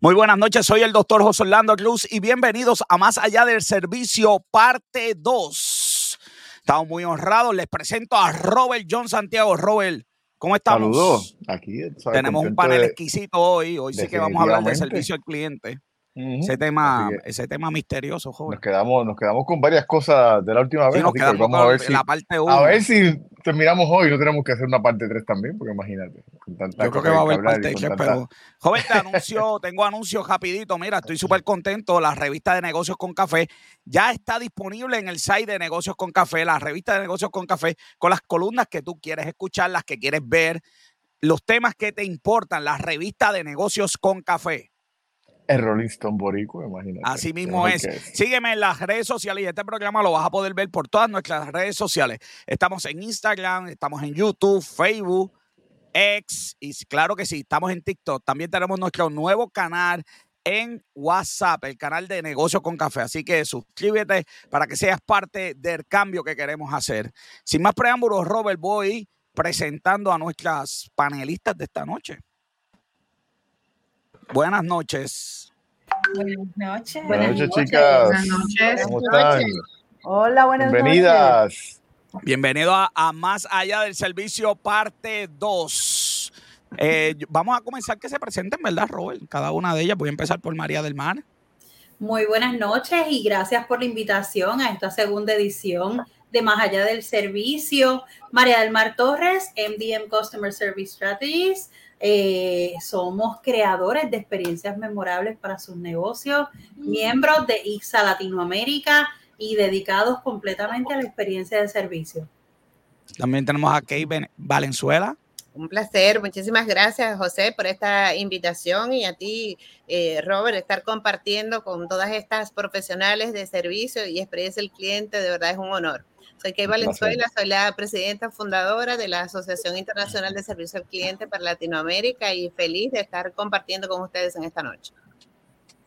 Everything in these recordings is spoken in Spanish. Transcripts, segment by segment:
Muy buenas noches, soy el doctor José Orlando Cruz y bienvenidos a Más Allá del Servicio, parte 2. Estamos muy honrados, les presento a Robert John Santiago. Robert, ¿cómo estamos? Saludos, aquí. ¿sabes? Tenemos un panel de- exquisito hoy, hoy sí que vamos a hablar de servicio al cliente. Ese tema, ese tema misterioso, Nos joven. quedamos, nos quedamos con varias cosas de la última Sí, vez. nos así que quedamos vamos a ver si, la parte 1. a ver si terminamos hoy. No tenemos que hacer una parte 3 también, porque imagínate. Con tanta Yo creo que va a haber parte con 3, tanta- pero joven, te anuncio, tengo anuncios rapidito. Mira, estoy súper contento. La revista de negocios con café ya está disponible en el site de negocios con café, la revista de negocios con café, con las columnas que tú quieres escuchar, las que quieres ver, los temas que te importan, la revista de negocios con café. El Rolling Stone Boricua, imagínate. Así mismo es. Sígueme en las redes sociales y este programa lo vas a poder ver por todas nuestras redes sociales. Estamos en Instagram, estamos en YouTube, Facebook, X y claro que sí, estamos en TikTok. También tenemos nuestro nuevo canal en WhatsApp, el canal de Negocios con Café. Así que suscríbete para que seas parte del cambio que queremos hacer. Sin más preámbulos, Robert, voy presentando a nuestras panelistas de esta noche. Buenas noches. Buenas noches. Buenas noches, chicas. Buenas noches. ¿Cómo están? Hola, buenas noches. Bienvenidas. Bienvenido a, a Más Allá del Servicio, parte 2. Eh, vamos a comenzar que se presenten, ¿verdad, Robert? Cada una de ellas. Voy a empezar por María del Mar. Muy buenas noches y gracias por la invitación a esta segunda edición de Más Allá del Servicio. María del Mar Torres, MDM Customer Service Strategies. Eh, somos creadores de experiencias memorables para sus negocios, miembros de IXA Latinoamérica y dedicados completamente a la experiencia de servicio. También tenemos a Kay Ben- Valenzuela. Un placer, muchísimas gracias José por esta invitación y a ti eh, Robert estar compartiendo con todas estas profesionales de servicio y experiencia del cliente, de verdad es un honor. Soy Kay. Valenzuela, soy la presidenta fundadora de la Asociación Internacional de Servicio al Cliente para Latinoamérica y feliz de estar compartiendo con ustedes en esta noche.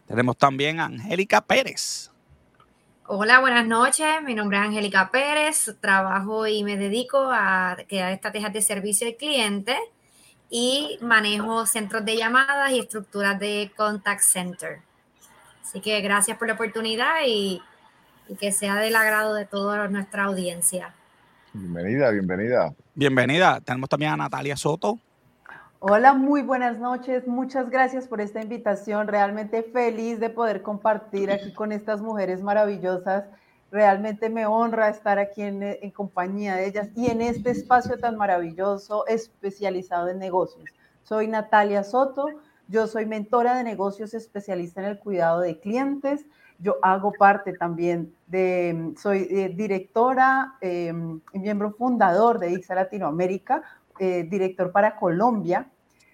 Tenemos también a Angélica Pérez. Hola, buenas noches. Mi nombre es Angélica Pérez. Trabajo y me dedico a crear estrategias de servicio al cliente y manejo centros de llamadas y estructuras de contact center. Así que gracias por la oportunidad y, y que sea del agrado de toda nuestra audiencia. Bienvenida, bienvenida. Bienvenida. Tenemos también a Natalia Soto. Hola, muy buenas noches. Muchas gracias por esta invitación. Realmente feliz de poder compartir aquí con estas mujeres maravillosas. Realmente me honra estar aquí en, en compañía de ellas y en este espacio tan maravilloso especializado en negocios. Soy Natalia Soto. Yo soy mentora de negocios especialista en el cuidado de clientes. Yo hago parte también de, soy eh, directora eh, y miembro fundador de IXA Latinoamérica, eh, director para Colombia.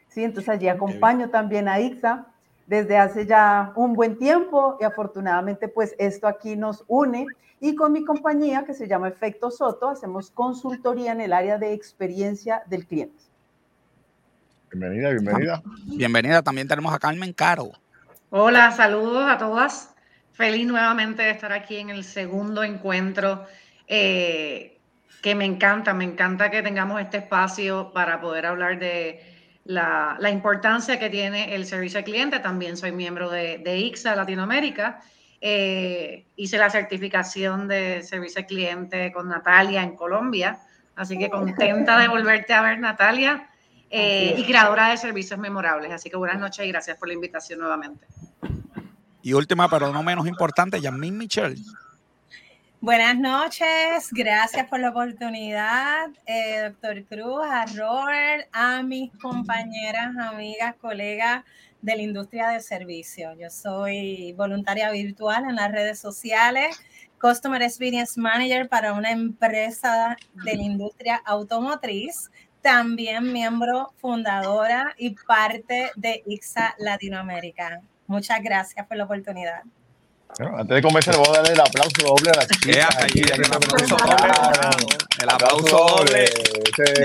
¿sí? Entonces allí acompaño también a IXA desde hace ya un buen tiempo y afortunadamente pues esto aquí nos une y con mi compañía que se llama Efecto Soto hacemos consultoría en el área de experiencia del cliente. Bienvenida, bienvenida. Bienvenida. También tenemos a Carmen Caro. Hola, saludos a todas. Feliz nuevamente de estar aquí en el segundo encuentro, eh, que me encanta, me encanta que tengamos este espacio para poder hablar de la, la importancia que tiene el servicio al cliente. También soy miembro de, de IXA Latinoamérica. Eh, hice la certificación de servicio al cliente con Natalia en Colombia, así que contenta de volverte a ver, Natalia, eh, y creadora de servicios memorables. Así que buenas noches y gracias por la invitación nuevamente. Y última, pero no menos importante, Yasmín Michel. Buenas noches, gracias por la oportunidad, eh, doctor Cruz, a Robert, a mis compañeras, amigas, colegas de la industria del servicio. Yo soy voluntaria virtual en las redes sociales, Customer Experience Manager para una empresa de la industria automotriz, también miembro fundadora y parte de IXA Latinoamérica. Muchas gracias por la oportunidad. Bueno, antes de comenzar, vamos a darle el aplauso doble a las Eh, chicas. aquí, aquí, el aplauso doble. El aplauso doble.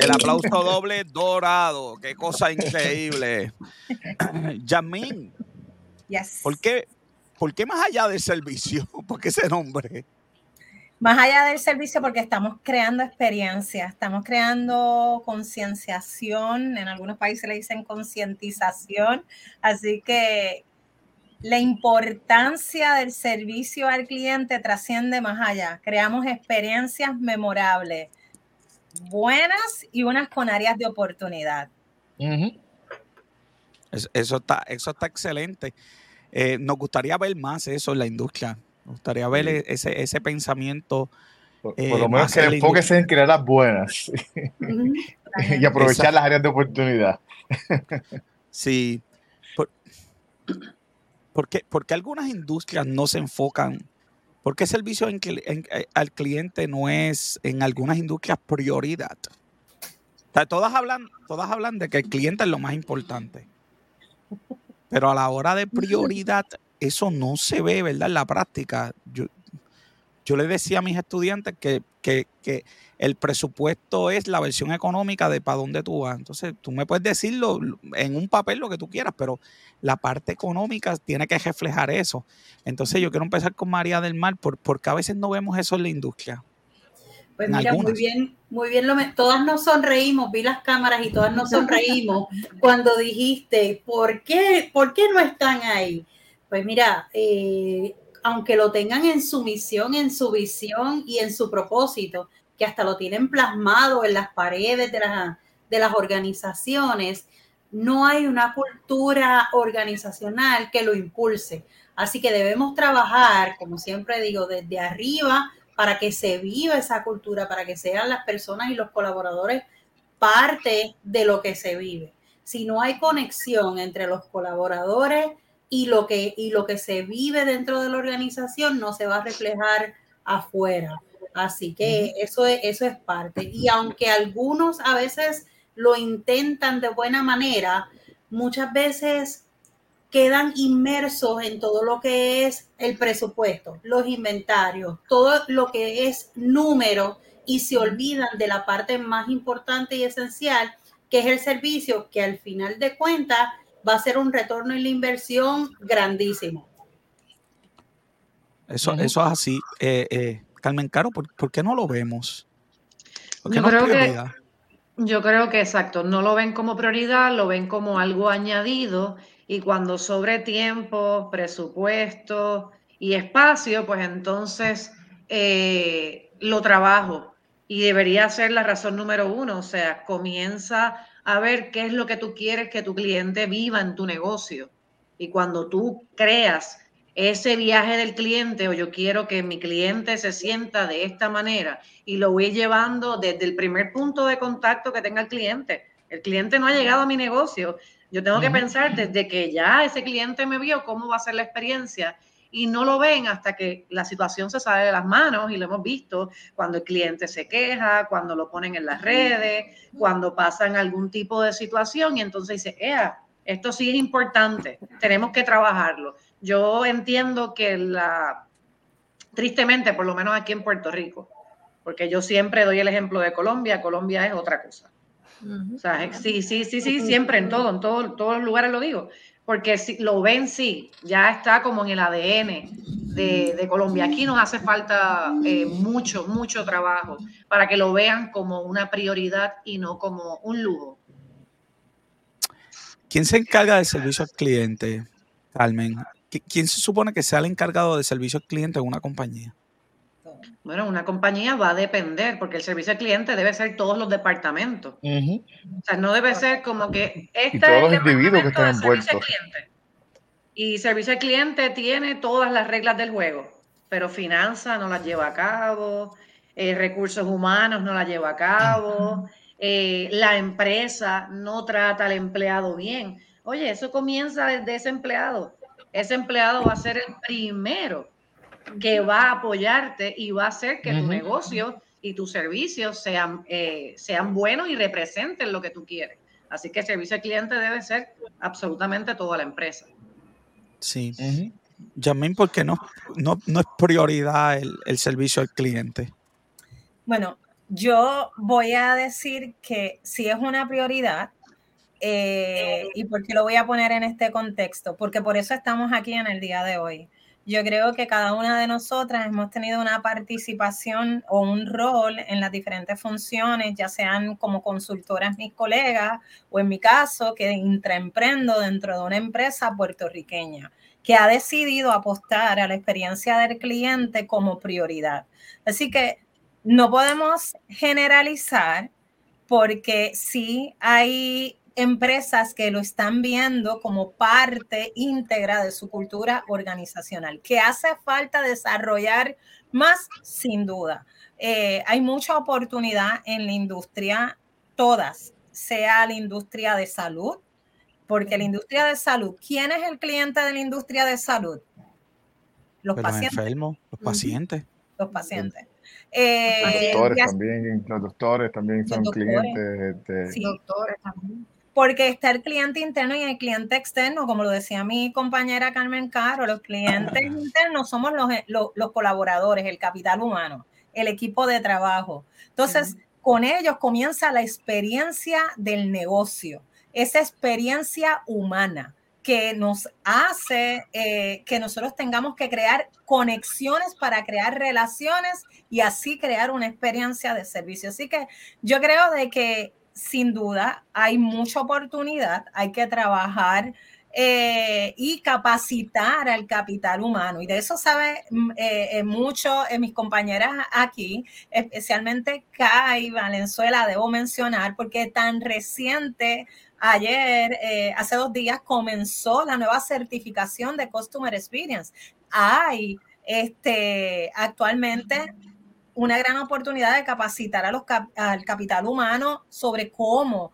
El aplauso doble dorado. Qué cosa increíble. Yasmín, Yes. ¿por qué, ¿por qué más allá del servicio? ¿Por qué ese nombre? más allá del servicio, porque estamos creando experiencia, estamos creando concienciación, en algunos países le dicen concientización, así que la importancia del servicio al cliente trasciende más allá. Creamos experiencias memorables, buenas y unas con áreas de oportunidad. eso, está, eso está excelente. Eh, nos gustaría ver más eso en la industria. Nos gustaría ver ese, ese pensamiento. Por, eh, lo menos que enfóquese en crear las buenas y aprovechar las áreas de oportunidad. sí. Por, qué, porque algunas industrias no se enfocan? ¿Por qué servicio eh, al cliente no es en algunas industrias prioridad? todas, hablan, todas hablan de que el cliente es lo más importante. Pero a la hora de prioridad, eso no se ve, ¿verdad? En la práctica. Yo, yo le decía a mis estudiantes que, el presupuesto es la versión económica de para dónde tú vas. Entonces, tú me puedes decirlo en un papel lo que tú quieras, pero la parte económica tiene que reflejar eso. Entonces, yo quiero empezar con María del Mar, porque a veces no vemos eso en la industria. Pues mira, muy bien, muy bien, lo todas nos sonreímos, vi las cámaras y todas nos sonreímos cuando dijiste, ¿por qué, ¿por qué no están ahí? Pues mira, eh, aunque lo tengan en su misión, en su visión y en su propósito, que hasta lo tienen plasmado en las paredes de las, de las organizaciones, no hay una cultura organizacional que lo impulse. Así que debemos trabajar, como siempre digo, desde arriba para que se viva esa cultura, para que sean las personas y los colaboradores parte de lo que se vive. Si no hay conexión entre los colaboradores, y lo que, y lo que se vive dentro de la organización no se va a reflejar afuera. Así que eso, es, eso es parte. Y aunque algunos a veces lo intentan de buena manera, muchas veces quedan inmersos en todo lo que es el presupuesto, los inventarios, todo lo que es número y se olvidan de la parte más importante y esencial, que es el servicio, que al final de cuentas va a ser un retorno en la inversión grandísimo. Eso, eso es así. Eh, eh, Carmen Caro, ¿por, qué no lo vemos? yo, creo que, yo creo que exacto, no lo ven como prioridad, lo ven como algo añadido y cuando sobre tiempo, presupuesto y espacio, pues entonces eh, lo trabajo y debería ser la razón número uno, o sea, comienza a ver qué es lo que tú quieres que tu cliente viva en tu negocio. Y cuando tú creas ese viaje del cliente o yo quiero que mi cliente se sienta de esta manera y lo voy llevando desde el primer punto de contacto que tenga el cliente. El cliente no ha llegado a mi negocio. Yo tengo que pensar desde que ya ese cliente me vio cómo va a ser la experiencia y no lo ven hasta que la situación se sale de las manos y lo hemos visto cuando el cliente se queja, cuando lo ponen en las redes, cuando pasan algún tipo de situación y entonces dice, Ea, esto sí es importante, tenemos que trabajarlo. Yo entiendo que la, tristemente, por lo menos aquí en Puerto Rico, porque yo siempre doy el ejemplo de Colombia, Colombia es otra cosa. O sea, sí, sí, sí, sí, siempre en todo, en todo, todos los lugares lo digo porque si lo ven, sí, ya está como en el ADN de, Colombia. Aquí nos hace falta eh, mucho, mucho trabajo para que lo vean como una prioridad y no como un lujo. ¿Quién se encarga del servicio al cliente, Carmen? ¿Quién se supone que sea el encargado del servicio al cliente en una compañía? Bueno, una compañía va a depender, porque el servicio al cliente debe ser todos los departamentos. O sea, no debe ser como que este y todos los individuos que están envueltos. Y servicio al cliente tiene todas las reglas del juego, pero finanzas no las lleva a cabo, eh, recursos humanos no las lleva a cabo, eh, la empresa no trata al empleado bien. Oye, eso comienza desde ese empleado. Ese empleado va a ser el primero que va a apoyarte y va a hacer que tu negocio y tus servicios sean, eh, sean buenos y representen lo que tú quieres. Así que el servicio al cliente debe ser absolutamente toda la empresa. Sí. Uh ¿por qué no, no, es prioridad el, servicio al cliente? Bueno, yo voy a decir que si es una prioridad, eh, ¿y por qué lo voy a poner en este contexto? Porque por eso estamos aquí en el día de hoy yo creo que cada una de nosotras hemos tenido una participación o un rol en las diferentes funciones, ya sean como consultoras mis colegas o en mi caso que intraemprendo dentro de una empresa puertorriqueña que ha decidido apostar a la experiencia del cliente como prioridad. Así que no podemos generalizar porque sí hay empresas que lo están viendo como parte íntegra de su cultura organizacional. ¿Que hace falta desarrollar más? Sin duda. Eh, hay mucha oportunidad en la industria, todas, sea la industria de salud, porque la industria de salud, ¿quién es el cliente de la industria de salud? Los pacientes. Los enfermos, los pacientes. Los pacientes. Eh, los doctores también, los doctores también son clientes. Este, sí, doctores también porque está el cliente interno y el cliente externo, como lo decía mi compañera Carmen Caro, los clientes internos somos los, los, colaboradores, el capital humano, el equipo de trabajo. Entonces, con ellos comienza la experiencia del negocio, esa experiencia humana que nos hace eh, que nosotros tengamos que crear conexiones para crear relaciones y así crear una experiencia de servicio. Así que yo creo de que sin duda hay mucha oportunidad, hay que trabajar eh, y capacitar al capital humano. Y de eso sabe mm, eh, eh, mucho mis compañeras aquí, especialmente Kai Valenzuela, debo mencionar, porque tan reciente, ayer, hace dos días, comenzó la nueva certificación de Customer Experience. Hay este, actualmente una gran oportunidad de capacitar a los, al capital humano sobre cómo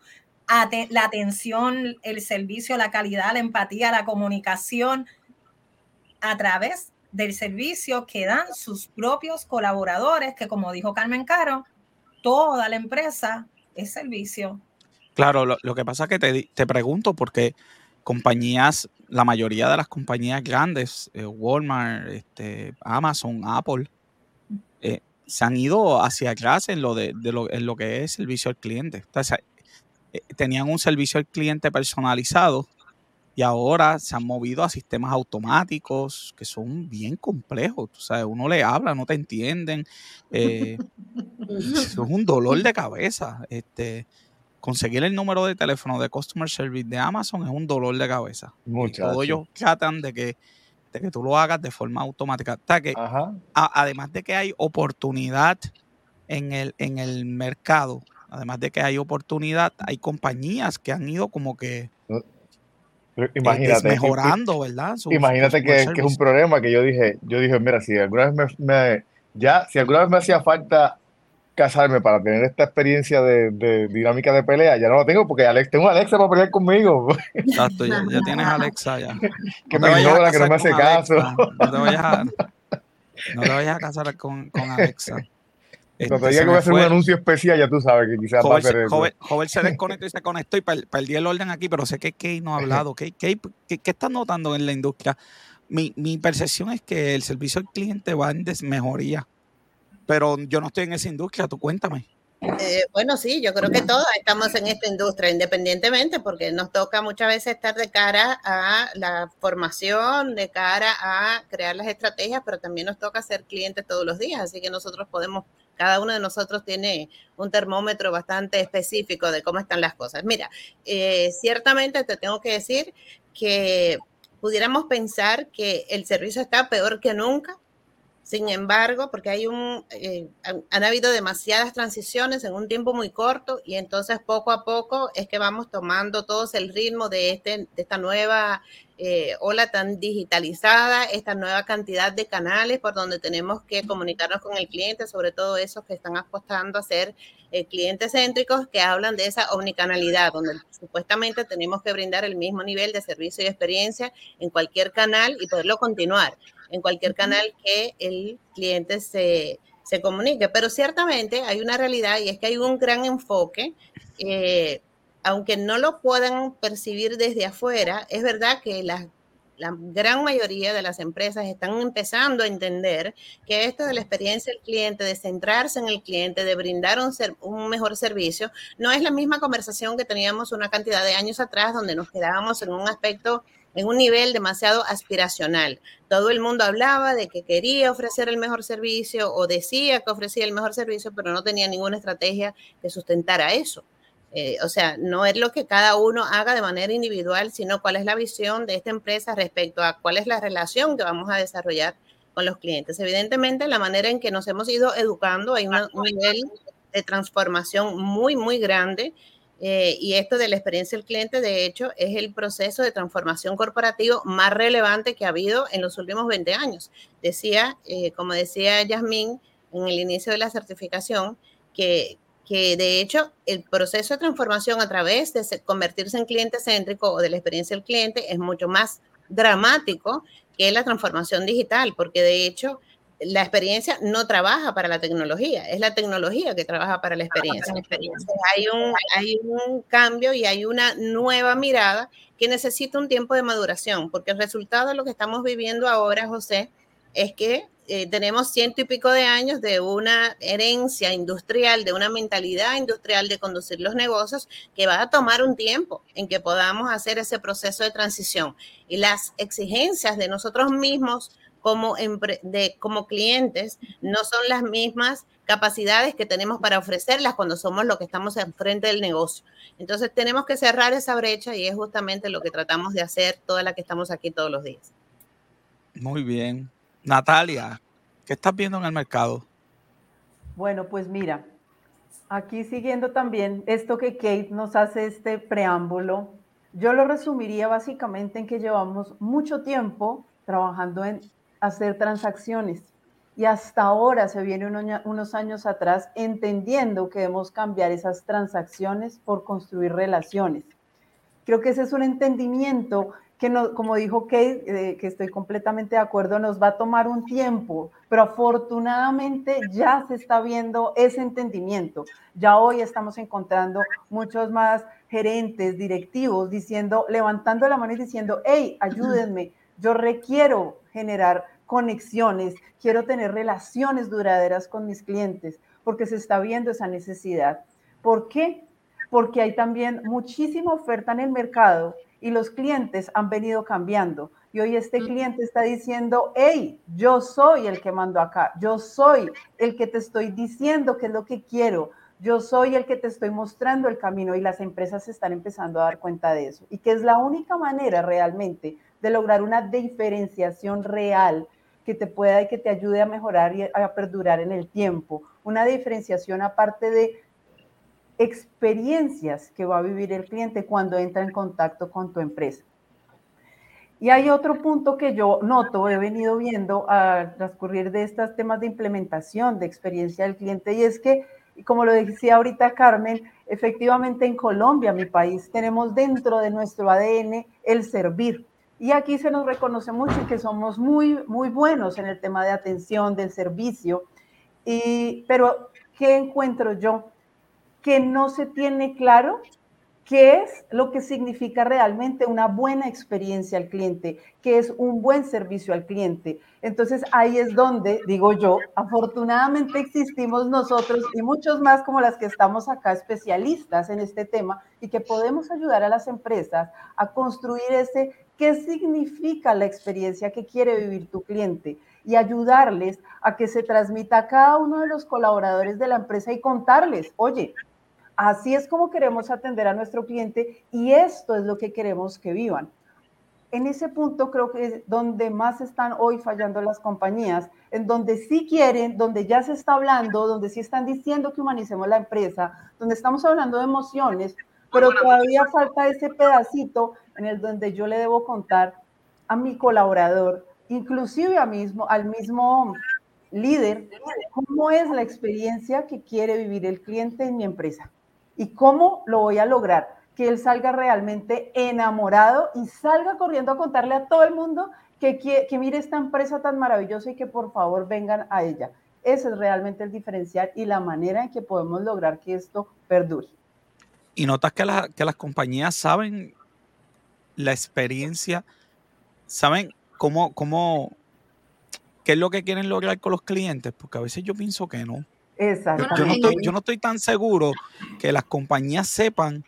la atención, el servicio, la calidad, la empatía, la comunicación a través del servicio que dan sus propios colaboradores, que como dijo Carmen Caro, toda la empresa es servicio. Claro, lo, que pasa es que te, te, pregunto porque compañías, la mayoría de las compañías grandes, eh, Walmart, este, Amazon, Apple, eh, se han ido hacia atrás en lo, de, lo, en lo que es servicio al cliente. Entonces, eh, tenían un servicio al cliente personalizado y ahora se han movido a sistemas automáticos que son bien complejos. O sea, uno le habla, no te entienden. Eh, es un dolor de cabeza. Este, conseguir el número de teléfono de Customer Service de Amazon es un dolor de cabeza. Todos ellos tratan de que que tú lo hagas de forma automática. que, además de que hay oportunidad en el, en el mercado, además de que hay oportunidad, hay compañías que han ido como que eh, imagínate, mejorando, ¿verdad? imagínate que, es un problema que yo dije, yo dije, mira, si alguna vez me, ya, si alguna vez me hacía falta casarme para tener esta experiencia de, dinámica de pelea, ya no lo tengo porque Alex, tengo a Alexa para pelear conmigo. Exacto, ya, tienes a Alexa ya. que me ignora, que no me hace caso. No te vayas a, no te vayas a casar con, con Alexa. Cuando diga que voy a hacer un anuncio especial, ya tú sabes que quizás va a ser joven, joven, se desconectó y se conectó y perdí el orden aquí, pero sé que Kate no ha hablado. ¿Qué, qué, qué, qué estás notando en la industria? Mi, mi percepción es que el servicio al cliente va en desmejoría pero yo no estoy en esa industria, tú cuéntame. Eh, bueno, sí, yo creo que todos estamos en esta industria, independientemente, porque nos toca muchas veces estar de cara a la formación, de cara a crear las estrategias, pero también nos toca ser clientes todos los días, así que nosotros podemos, cada uno de nosotros tiene un termómetro bastante específico de cómo están las cosas. Mira, eh, ciertamente te tengo que decir que pudiéramos pensar que el servicio está peor que nunca, sin embargo, porque hay un, eh, han, habido demasiadas transiciones en un tiempo muy corto y entonces poco a poco es que vamos tomando todos el ritmo de, este, de esta nueva eh, ola tan digitalizada, esta nueva cantidad de canales por donde tenemos que comunicarnos con el cliente, sobre todo esos que están apostando a ser eh, clientes céntricos que hablan de esa omnicanalidad, donde supuestamente tenemos que brindar el mismo nivel de servicio y experiencia en cualquier canal y poderlo continuar en cualquier canal que el cliente se, comunique. Pero ciertamente hay una realidad y es que hay un gran enfoque. Eh, aunque no lo puedan percibir desde afuera, es verdad que la gran mayoría de las empresas están empezando a entender que esto de la experiencia del cliente, de centrarse en el cliente, de brindar un, un mejor servicio, no es la misma conversación que teníamos una cantidad de años atrás donde nos quedábamos en un aspecto en un nivel demasiado aspiracional. Todo el mundo hablaba de que quería ofrecer el mejor servicio o decía que ofrecía el mejor servicio, pero no tenía ninguna estrategia que sustentara eso. Eh, o sea, no es lo que cada uno haga de manera individual, sino cuál es la visión de esta empresa respecto a cuál es la relación que vamos a desarrollar con los clientes. Evidentemente, la manera en que nos hemos ido educando, hay un nivel de transformación muy, muy grande. Eh, y esto de la experiencia del cliente, de hecho, es el proceso de transformación corporativo más relevante que ha habido en los últimos 20 años. Decía, eh, como decía Yasmín en el inicio de la certificación, que, que de hecho el proceso de transformación a través de convertirse en cliente céntrico o de la experiencia del cliente es mucho más dramático que la transformación digital, porque de hecho la experiencia no trabaja para la tecnología, es la tecnología que trabaja para la experiencia. hay, un, hay un cambio y hay una nueva mirada que necesita un tiempo de maduración, porque el resultado de lo que estamos viviendo ahora, José, es que eh, tenemos ciento y pico de años de una herencia industrial, de una mentalidad industrial de conducir los negocios que va a tomar un tiempo en que podamos hacer ese proceso de transición. Y las exigencias de nosotros mismos como, como clientes no son las mismas capacidades que tenemos para ofrecerlas cuando somos los que estamos enfrente del negocio. Entonces tenemos que cerrar esa brecha y es justamente lo que tratamos de hacer toda la que estamos aquí todos los días. Muy bien. Natalia, ¿qué estás viendo en el mercado? Bueno, pues mira, aquí siguiendo también esto que Kate nos hace este preámbulo, yo lo resumiría básicamente en que llevamos mucho tiempo trabajando en hacer transacciones y hasta ahora se viene unos años atrás entendiendo que debemos cambiar esas transacciones por construir relaciones. Creo que ese es un entendimiento que no, como dijo Kate, eh, que estoy completamente de acuerdo, nos va a tomar un tiempo, pero afortunadamente ya se está viendo ese entendimiento. Ya hoy estamos encontrando muchos más gerentes, directivos, diciendo, levantando la mano y diciendo, hey, ayúdenme, yo requiero generar conexiones, quiero tener relaciones duraderas con mis clientes, porque se está viendo esa necesidad. ¿Por qué? Porque hay también muchísima oferta en el mercado y los clientes han venido cambiando. Y hoy este cliente está diciendo, hey, yo soy el que mando acá, yo soy el que te estoy diciendo qué es lo que quiero, yo soy el que te estoy mostrando el camino y las empresas están empezando a dar cuenta de eso. Y que es la única manera realmente de lograr una diferenciación real que te pueda y que te ayude a mejorar y a perdurar en el tiempo. Una diferenciación aparte de experiencias que va a vivir el cliente cuando entra en contacto con tu empresa. Y hay otro punto que yo noto, he venido viendo a transcurrir de estos temas de implementación de experiencia del cliente, y es que, como lo decía ahorita Carmen, efectivamente en Colombia, mi país, tenemos dentro de nuestro ADN el servir. Y aquí se nos reconoce mucho que somos muy, muy buenos en el tema de atención, del servicio. Y, pero, ¿qué encuentro yo? Que no se tiene claro qué es lo que significa realmente una buena experiencia al cliente, qué es un buen servicio al cliente. Entonces ahí es donde, digo yo, afortunadamente existimos nosotros y muchos más como las que estamos acá especialistas en este tema y que podemos ayudar a las empresas a construir ese qué significa la experiencia que quiere vivir tu cliente y ayudarles a que se transmita a cada uno de los colaboradores de la empresa y contarles, oye, Así es como queremos atender a nuestro cliente y esto es lo que queremos que vivan. En ese punto creo que es donde más están hoy fallando las compañías, en donde sí quieren, donde ya se está hablando, donde sí están diciendo que humanicemos la empresa, donde estamos hablando de emociones, pero todavía falta ese pedacito en el donde yo le debo contar a mi colaborador, inclusive a mismo, al mismo líder, cómo es la experiencia que quiere vivir el cliente en mi empresa. ¿Y cómo lo voy a lograr? Que él salga realmente enamorado y salga corriendo a contarle a todo el mundo que, que, mire esta empresa tan maravillosa y que por favor vengan a ella. Ese es realmente el diferencial y la manera en que podemos lograr que esto perdure. Y notas que, que las compañías saben la experiencia ¿saben cómo, cómo, qué es lo que quieren lograr con los clientes? Porque a veces yo pienso que no. Exacto. Yo, no estoy, yo no estoy tan seguro que las compañías sepan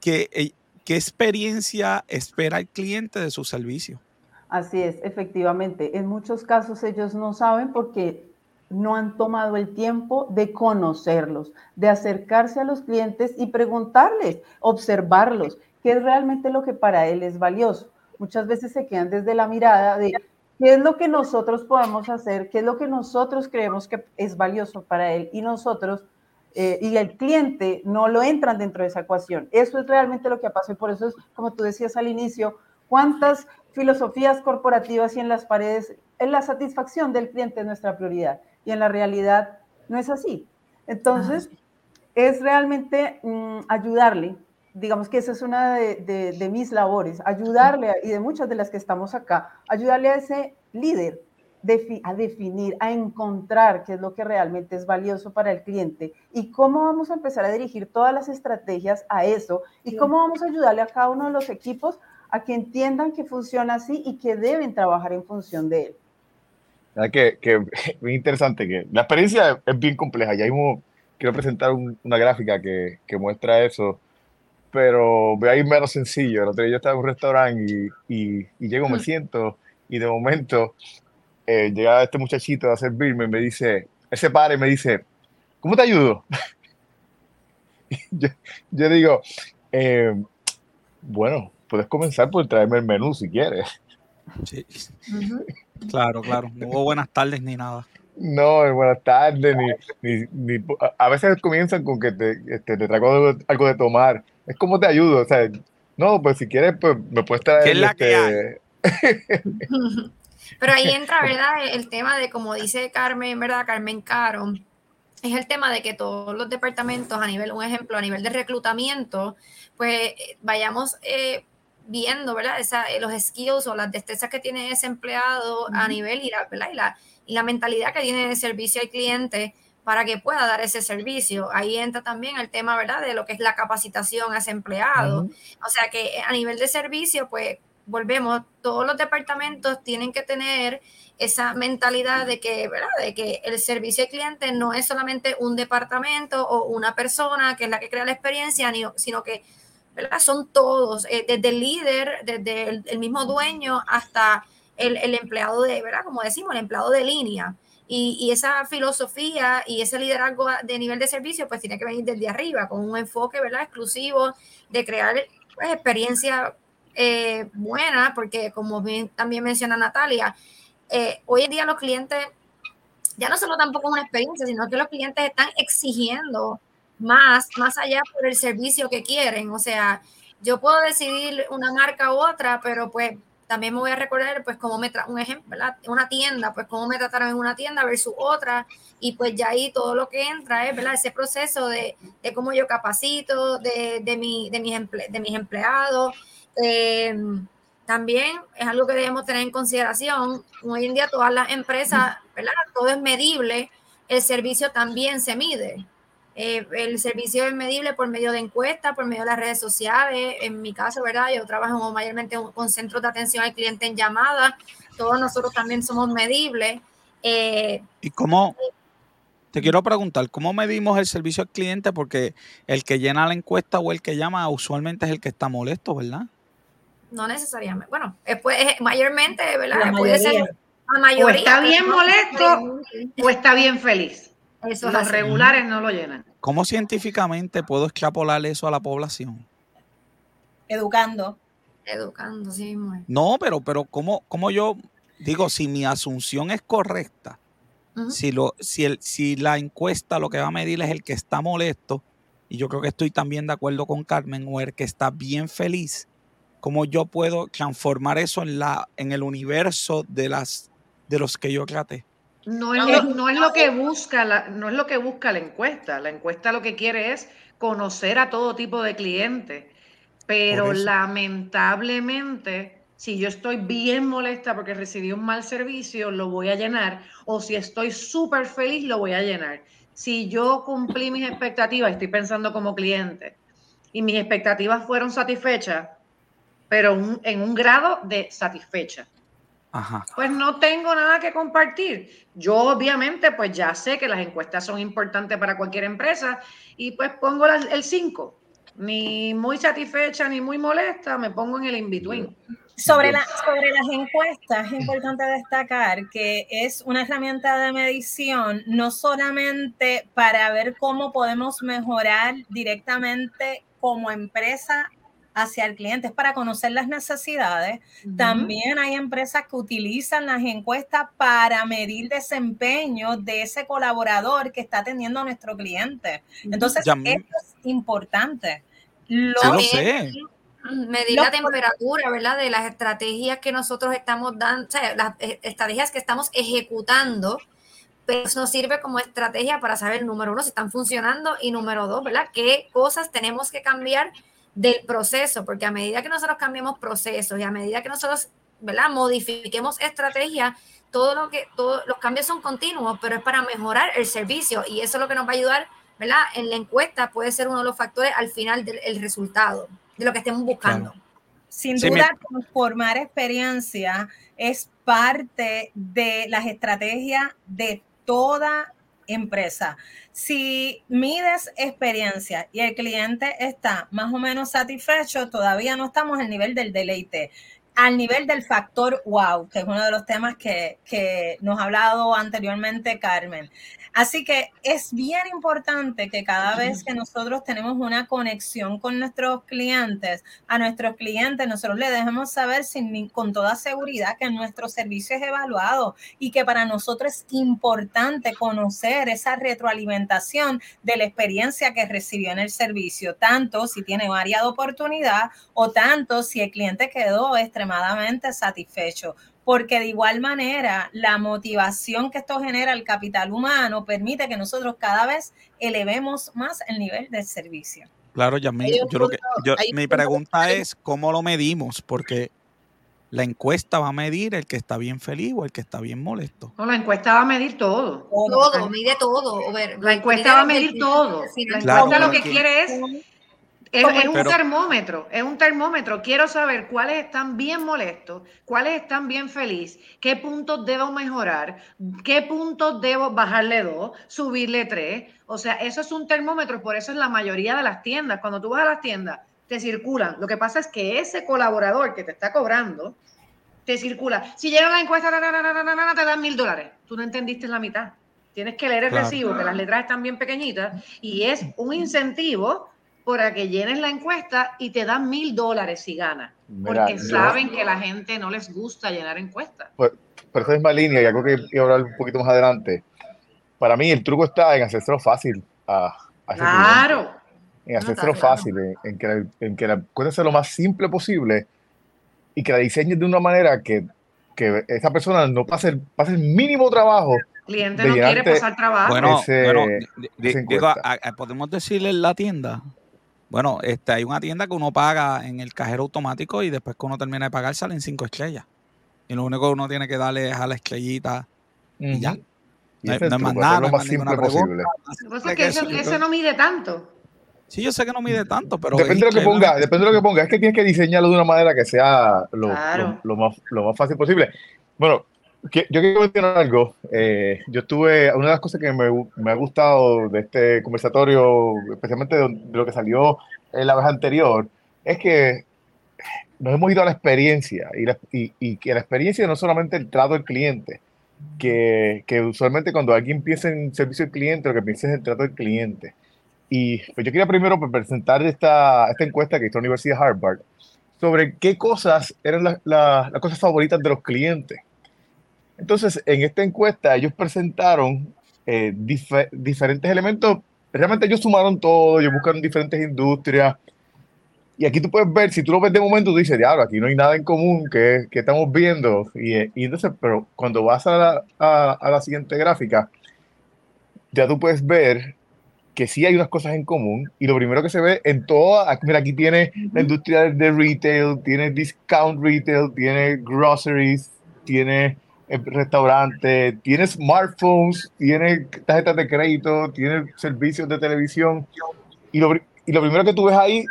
que, eh, qué experiencia espera el cliente de su servicio. Así es, efectivamente. En muchos casos ellos no saben porque no han tomado el tiempo de conocerlos, de acercarse a los clientes y preguntarles, observarlos, qué es realmente lo que para él es valioso. Muchas veces se quedan desde la mirada de qué es lo que nosotros podemos hacer, qué es lo que nosotros creemos que es valioso para él y nosotros eh, y el cliente no lo entran dentro de esa ecuación. Eso es realmente lo que pasa y por eso es, como tú decías al inicio, cuántas filosofías corporativas y en las paredes, en la satisfacción del cliente es nuestra prioridad y en la realidad no es así. Entonces, es realmente mm, ayudarle, digamos que esa es una de, de mis labores, ayudarle y de muchas de las que estamos acá, ayudarle a ese líder a definir, a encontrar qué es lo que realmente es valioso para el cliente y cómo vamos a empezar a dirigir todas las estrategias a eso y cómo vamos a ayudarle a cada uno de los equipos a que entiendan que funciona así y que deben trabajar en función de él. Que, que muy interesante, que la experiencia es bien compleja. Ya mismo quiero presentar una gráfica que, que, muestra eso, pero voy a ir menos sencillo. El otro día yo estaba en un restaurante y, y, y llego, me siento y de momento eh, llega este muchachito a servirme y me dice, ese padre me dice, ¿cómo te ayudo? yo, yo, digo, eh, bueno, puedes comenzar por traerme el menú si quieres. Sí. Claro, claro. No hubo buenas tardes ni nada. No, buenas tardes, ni, ni, a veces comienzan con que te, este, te traigo algo, de tomar. Es como te ayudo, o sea, no, pues si quieres, pues me puedes traer. ¿Qué es la que hay? Este, Pero ahí entra, ¿verdad? El tema de, como dice Carmen, ¿verdad? Carmen Caro, es el tema de que todos los departamentos, a nivel, un ejemplo, a nivel de reclutamiento, pues vayamos eh, viendo, ¿verdad? Esa, eh, los skills o las destrezas que tiene ese empleado a nivel y la, ¿verdad? Y la, y la mentalidad que tiene de servicio al cliente para que pueda dar ese servicio. Ahí entra también el tema, ¿verdad? De lo que es la capacitación a ese empleado. O sea que a nivel de servicio, pues volvemos, todos los departamentos tienen que tener esa mentalidad de que, ¿verdad? De que el servicio al cliente no es solamente un departamento o una persona que es la que crea la experiencia, sino que ¿verdad? son todos, eh, desde el líder, desde el, mismo dueño hasta el, empleado de, ¿verdad? Como decimos, el empleado de línea. Y, esa filosofía y ese liderazgo de nivel de servicio, pues tiene que venir desde arriba, con un enfoque, ¿verdad? Exclusivo de crear pues, experiencia eh, porque como bien, también menciona Natalia, eh, hoy en día los clientes, ya no solo tampoco una experiencia, sino que los clientes están exigiendo más, más allá por el servicio que quieren. O sea, yo puedo decidir una marca u otra, pero pues también me voy a recordar, pues, cómo me un ejemplo, Una tienda, pues, cómo me trataron en una tienda versus otra, y pues ya ahí todo lo que entra es, ¿verdad? Ese proceso de, de cómo yo capacito, de, de, mi, de, mis, de mis empleados, eh, también es algo que debemos tener en consideración. Hoy en día todas las empresas, ¿verdad? Todo es medible, el servicio también se mide. Eh, el servicio es medible por medio de encuestas, por medio de las redes sociales. En mi caso, ¿verdad? Yo trabajo mayormente con centros de atención al cliente en llamada. Todos nosotros también somos medibles. Eh, ¿Y cómo? Te quiero preguntar, ¿cómo medimos el servicio al cliente? Porque el que llena la encuesta o el que llama usualmente es el que está molesto, ¿verdad? no necesariamente. Bueno, pues, mayormente, ¿verdad? Puede ser la mayoría. O está bien molesto o está bien feliz. Eso Los regulares no lo llenan. ¿Cómo científicamente puedo extrapolar eso a la población? Educando. Educando, sí mismo. No, pero, pero ¿cómo, ¿cómo, yo digo, si mi asunción es correcta, si, lo, si, el, si la encuesta lo que va a medir es el que está molesto, y yo creo que estoy también de acuerdo con Carmen, o el que está bien feliz, cómo yo puedo transformar eso en, la, en el universo de, las, de los que yo traté. No es, lo, no es lo que busca la, no es lo que busca la encuesta. La encuesta lo que quiere es conocer a todo tipo de clientes. Pero lamentablemente, si yo estoy bien molesta porque recibí un mal servicio, lo voy a llenar. O si estoy súper feliz, lo voy a llenar. Si yo cumplí mis expectativas, estoy pensando como cliente, y mis expectativas fueron satisfechas, pero en un grado de satisfecha. Pues no tengo nada que compartir. Yo obviamente pues ya sé que las encuestas son importantes para cualquier empresa y pues pongo el 5. Ni muy satisfecha ni muy molesta, me pongo en el in-between. Sobre, la, sobre las encuestas, es importante destacar que es una herramienta de medición no solamente para ver cómo podemos mejorar directamente como empresa hacia el cliente, es para conocer las necesidades. También hay empresas que utilizan las encuestas para medir desempeño de ese colaborador que está atendiendo a nuestro cliente. Entonces, esto es importante. Lo sé. Medir la temperatura, ¿verdad? De las estrategias que nosotros estamos dando, o sea, las e, estrategias que estamos ejecutando, pero eso nos sirve como estrategia para saber, número uno, si están funcionando y número dos, ¿verdad? ¿Qué cosas tenemos que cambiar del proceso, porque a medida que nosotros cambiemos procesos y a medida que nosotros, ¿verdad? Modifiquemos estrategia, todo lo que, todos los cambios son continuos, pero es para mejorar el servicio y eso es lo que nos va a ayudar, ¿verdad? En la encuesta puede ser uno de los factores al final del resultado, de lo que estemos buscando. Sin duda, transformar experiencia es parte de las estrategias de toda empresa. Si mides experiencia y el cliente está más o menos satisfecho, todavía no estamos al nivel del deleite al nivel del factor wow, que es uno de los temas que, que, nos ha hablado anteriormente Carmen. Así que es bien importante que cada vez que nosotros tenemos una conexión con nuestros clientes, a nuestros clientes, nosotros le dejemos saber sin, con toda seguridad que nuestro servicio es evaluado y que para nosotros es importante conocer esa retroalimentación de la experiencia que recibió en el servicio, tanto si tiene variada oportunidad o tanto si el cliente quedó extremadamente satisfecho porque de igual manera la motivación que esto genera el capital humano permite que nosotros cada vez elevemos más el nivel del servicio. Claro, Yasmin, yo lo que, mi pregunta es cómo lo medimos, porque la encuesta va a medir el que está bien feliz o el que está bien molesto. No, la encuesta va a medir todo. Todo, mide todo. la encuesta va a medir todo. La encuesta lo que quiere es es, un termómetro, es un termómetro. Quiero saber cuáles están bien molestos, cuáles están bien felices, qué puntos debo mejorar, qué puntos debo bajarle dos, subirle tres. O sea, eso es un termómetro, por eso es la mayoría de las tiendas. Cuando tú vas a las tiendas, te circulan. Lo que pasa es que ese colaborador que te está cobrando, te circula. Si llega la encuesta, te dan mil dólares. Tú no entendiste la mitad. Tienes que leer el recibo, que las letras están bien pequeñitas, y es un incentivo para que llenes la encuesta y te dan mil dólares si ganas. Porque saben que la gente no les gusta llenar encuestas. Por, por esa misma línea, y algo que iba a hablar un poquito más adelante, para mí el truco está en hacérselo fácil a, Claro. En hacérselo fácil, en, que, en que la encuesta sea lo más simple posible y que la diseñes de una manera que, que esa persona no pase, pase el mínimo trabajo el cliente no quiere pasar trabajo. Bueno, bueno podemos decirle en la tienda bueno, este, hay una tienda que uno paga en el cajero automático y después que uno termina de pagar salen cinco estrellas. Y lo único que uno tiene que darle es a la estrellita y ya. no, es más nada, lo más simple posible. Lo que eso, no mide tanto. Sí, yo sé que no mide tanto, pero. Depende de lo que ponga, depende de lo que ponga. Es que tienes que diseñarlo de una manera que sea lo, más, lo más fácil posible. Bueno, yo quiero mencionar algo. Eh, yo estuve, una de las cosas que me, me, ha gustado de este conversatorio, especialmente de, lo que salió en la vez anterior, es que nos hemos ido a la experiencia y, y, que la experiencia no solamente el trato del cliente, que, que, usualmente cuando alguien piensa en servicio al cliente, lo que piensa es el trato del cliente. Y pues yo quería primero presentar esta, esta encuesta que hizo la Universidad de Harvard sobre qué cosas eran las cosas favoritas de los clientes entonces, en esta encuesta ellos presentaron eh, diferentes elementos. Realmente ellos sumaron todo, ellos buscaron diferentes industrias. Y aquí tú puedes ver, si tú lo ves de momento, tú dices, diablo, aquí no hay nada en común que, que estamos viendo. Y, y, entonces, pero cuando vas a la, a, la, siguiente gráfica, ya tú puedes ver que sí hay unas cosas en común. Y lo primero que se ve en toda, mira, aquí tiene la industria de retail, tiene discount retail, tiene groceries, tiene restaurante, tiene smartphones, tiene tarjetas de crédito, tiene servicios de televisión. Y lo, y lo primero que tú ves ahí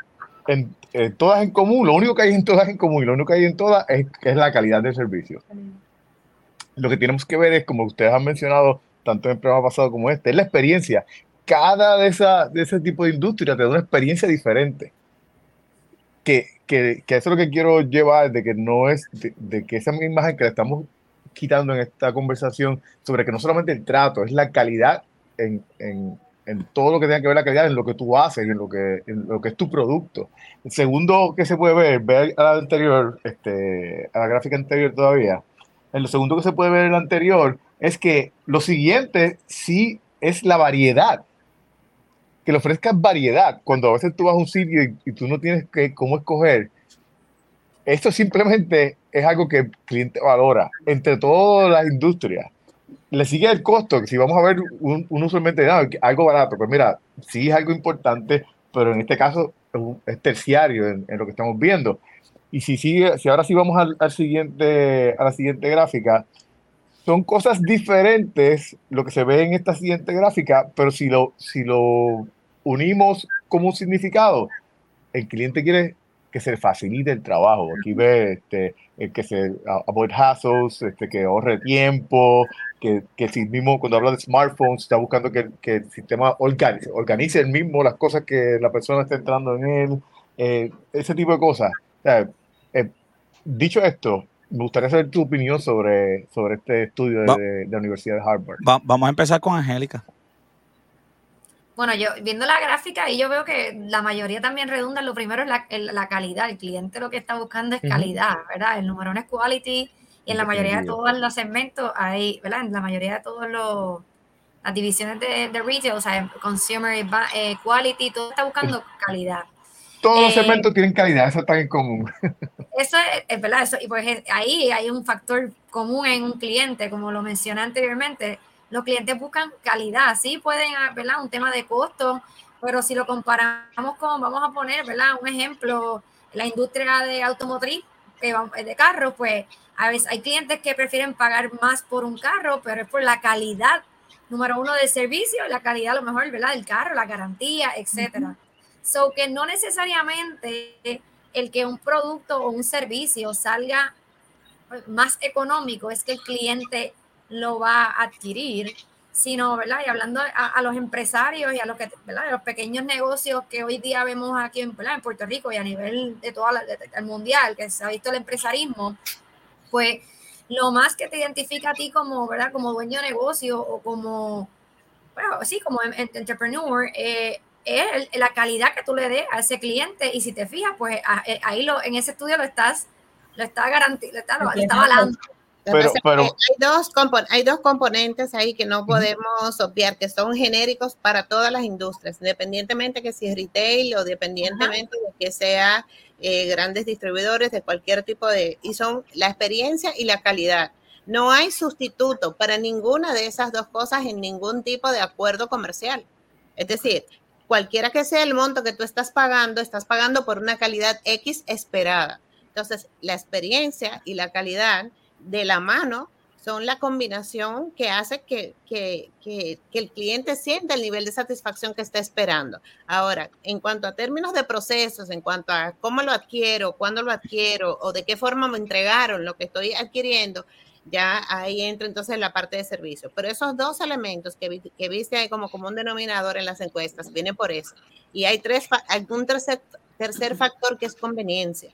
en, eh, todas en común, lo único que hay en todas en común y lo único que hay en todas es, es la calidad del servicio. Lo que tenemos que ver es, como ustedes han mencionado, tanto en el programa pasado como este, es la experiencia. Cada de, esa, de ese tipo de industria te da una experiencia diferente. Que, que, que eso es lo que quiero llevar, de que no es, de, de que esa imagen que le estamos quitando en esta conversación sobre que no solamente el trato, es la calidad en, en, en todo lo que tenga que ver la calidad, en lo que tú haces, en lo que, en lo que es tu producto. El segundo que se puede ver, ver a la anterior, este, a la gráfica anterior todavía, en lo segundo que se puede ver en la anterior, es que lo siguiente sí es la variedad. Que le ofrezcas variedad. Cuando a veces tú vas a un sitio y, y tú no tienes que cómo escoger, esto simplemente es algo que el cliente valora entre todas las industrias. Le sigue el costo, que si vamos a ver un, un usualmente no, algo barato, pues mira, sí es algo importante, pero en este caso es, terciario en, en lo que estamos viendo. Y si sigue, si ahora sí vamos al, al siguiente, a la siguiente gráfica, son cosas diferentes lo que se ve en esta siguiente gráfica, pero si lo, si lo unimos como un significado, el cliente quiere que se facilite el trabajo. Aquí ve este, eh, que se avoid hassles, este, que ahorre tiempo, que, que si mismo cuando habla de smartphones está buscando que, que el sistema organice, organice el mismo las cosas que la persona está entrando en él, eh, ese tipo de cosas. O sea, eh, dicho esto, me gustaría saber tu opinión sobre, sobre este estudio de, de la Universidad de Harvard. Va- vamos a empezar con Angélica. Bueno, yo viendo la gráfica y yo veo que la mayoría también redunda, lo primero es la, calidad, el cliente lo que está buscando es calidad, ¿verdad? El número uno es quality y en la mayoría de todos los segmentos hay, ¿verdad? En la mayoría de todos los las divisiones de, de retail, o sea, consumer eh, quality, todo está buscando calidad. Todos los Eh, segmentos tienen calidad, eso está en común. Eso es, es verdad, eso, y pues ahí hay un factor común en un cliente, como lo mencioné anteriormente. Los clientes buscan calidad, sí pueden, ah, ¿verdad? Un tema de costo, pero si lo comparamos con, vamos a poner, ¿verdad? Un ejemplo, la industria de automotriz, de carros, pues a veces hay clientes que prefieren pagar más por un carro, pero es por la calidad, número uno, del servicio, la calidad a lo mejor, ¿verdad? Del carro, la garantía, etcétera. So que no necesariamente el que un producto o un servicio salga más económico es que el cliente lo va a adquirir, sino, ¿verdad? Y hablando a, a los empresarios y a los, que, ¿verdad? a los pequeños negocios que hoy día vemos aquí en, ¿verdad? en Puerto Rico y a nivel de todo el mundial, que se ha visto el empresarismo, pues lo más que te identifica a ti como, ¿verdad? Como dueño de negocio o como, bueno, sí, como en- en- entrepreneur, eh, es la calidad que tú le des a ese cliente y si te fijas, pues eh, ahí lo, en ese estudio lo estás, lo está garantizando, lo está, lo está avalando. Pero- pero- hay, dos hay dos componentes ahí que no podemos obviar, que son genéricos para todas las industrias, independientemente que si es retail o independientemente de que sea eh, grandes distribuidores de cualquier tipo de... Y son la experiencia y la calidad. No hay sustituto para ninguna de esas dos cosas en ningún tipo de acuerdo comercial. Es decir, cualquiera que sea el monto que tú estás pagando, estás pagando por una calidad X esperada. Entonces, la experiencia y la calidad de la mano son la combinación que hace que, que, que, el cliente sienta el nivel de satisfacción que está esperando. Ahora, en cuanto a términos de procesos, en cuanto a cómo lo adquiero, cuándo lo adquiero o de qué forma me entregaron lo que estoy adquiriendo, ya ahí entra entonces la parte de servicio. Pero esos dos elementos que, que viste ahí como común denominador en las encuestas, viene por eso. Y hay tres, algún tercer, tercer factor que es conveniencia.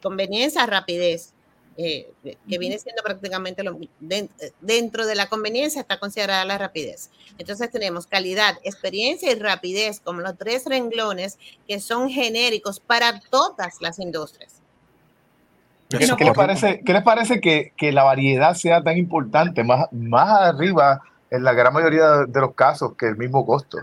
Conveniencia, rapidez, eh, que viene siendo prácticamente lo de- dentro de la conveniencia está considerada la rapidez. Entonces tenemos calidad, experiencia y rapidez como los tres renglones que son genéricos para todas las industrias. ¿Qué, qué les parece, qué les parece que, que la variedad sea tan importante, más, más arriba en la gran mayoría de los casos que el mismo costo?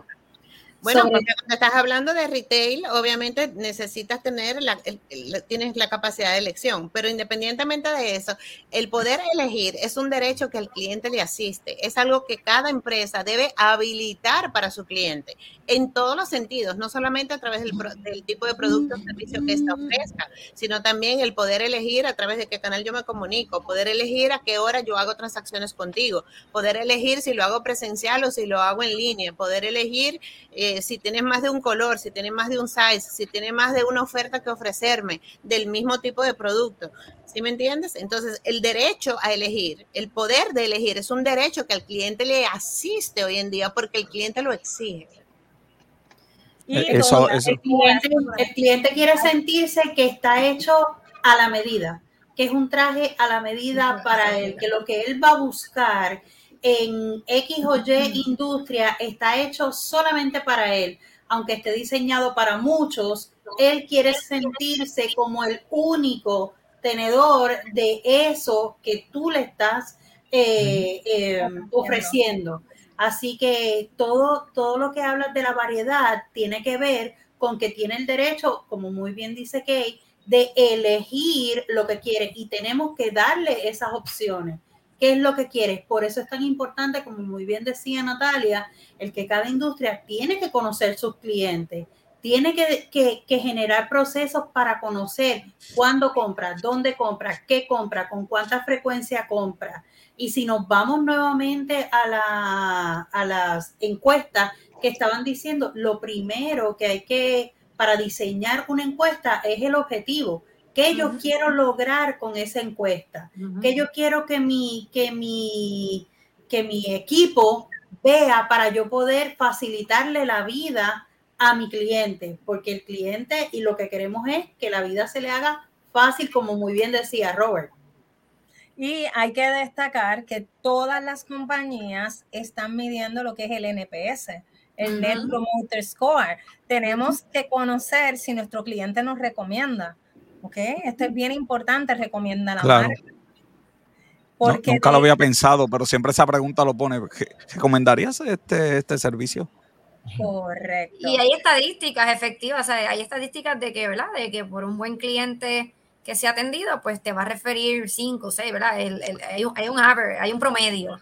Bueno, Sobre- porque cuando estás hablando de retail, obviamente necesitas tener la, el- el- tienes la capacidad de elección, pero independientemente de eso, el poder elegir es un derecho que el cliente le asiste, es algo que cada empresa debe habilitar para su cliente en todos los sentidos, no solamente a través del, del tipo de producto o servicio que ésta ofrezca, sino también el poder elegir a través de qué canal yo me comunico, poder elegir a qué hora yo hago transacciones contigo, poder elegir si lo hago presencial o si lo hago en línea, poder elegir eh, eh, si tienes más de un color, si tienes más de un size, si tienes más de una oferta que ofrecerme del mismo tipo de producto. ¿Sí me entiendes? Entonces, el derecho a elegir, el poder de elegir, es un derecho que al cliente le asiste hoy en día porque el cliente lo exige. Y eh, eso, El, cliente, el cliente quiere sentirse que está hecho a la medida, que es un traje a la medida para él, que lo que él va a buscar en X o Y industria está hecho solamente para él, aunque esté diseñado para muchos, él quiere sentirse como el único tenedor de eso que tú le estás eh, eh, ofreciendo. Así que todo, todo lo que hablas de la variedad tiene que ver con que tiene el derecho, como muy bien dice Kay, de elegir lo que quiere. Y tenemos que darle esas opciones qué es lo que quieres. Por eso es tan importante, como muy bien decía Natalia, el que cada industria tiene que conocer sus clientes, tiene que, generar procesos para conocer cuándo compra, dónde compra, qué compra, con cuánta frecuencia compra. Y si nos vamos nuevamente a, a las encuestas que estaban diciendo, lo primero que hay que, para diseñar una encuesta es el objetivo ¿Qué yo quiero lograr con esa encuesta? ¿Qué yo quiero que mi, que, mi, que mi equipo vea para yo poder facilitarle la vida a mi cliente? Porque el cliente y lo que queremos es que la vida se le haga fácil, como muy bien decía Robert. Y hay que destacar que todas las compañías están midiendo lo que es el NPS, el Net Promoter Score. Tenemos que conocer si nuestro cliente nos recomienda. ¿Ok? Esto es bien importante, recomienda la marca. Porque nunca lo había pensado, pero siempre esa pregunta lo pone. ¿Recomendarías este, este servicio? Correcto. Y hay estadísticas efectivas, hay estadísticas de que, ¿verdad? De que por un buen cliente que se ha atendido, pues te va a referir 5 o 6, ¿verdad? hay, un, hay, un average, hay un promedio,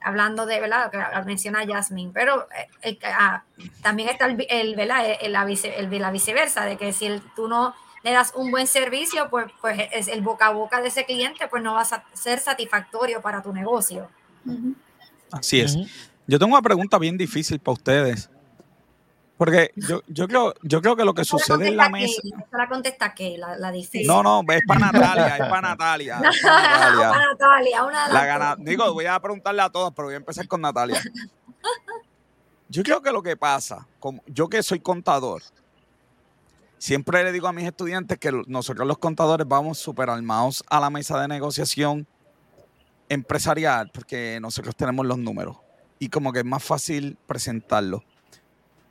hablando de, ¿verdad? Que menciona Jasmine, pero eh, ah, también está el, el ¿verdad? El, la, la viceversa, de que si tú no le das un buen servicio, pues, pues es el boca a boca de ese cliente, pues no va a ser satisfactorio para tu negocio. Así es. Yo tengo una pregunta bien difícil para ustedes. Porque yo, yo, creo, yo creo que lo que sucede en la mesa. la contesta que la, la difícil. No, no, es para Natalia, es para Natalia. Es para Natalia. una la gana, digo, voy a preguntarle a todos, pero voy a empezar con Natalia. Yo creo que lo que pasa, como yo que soy contador, Siempre le digo a mis estudiantes que nosotros los contadores vamos súper armados a la mesa de negociación empresarial porque nosotros tenemos los números y como que es más fácil presentarlo.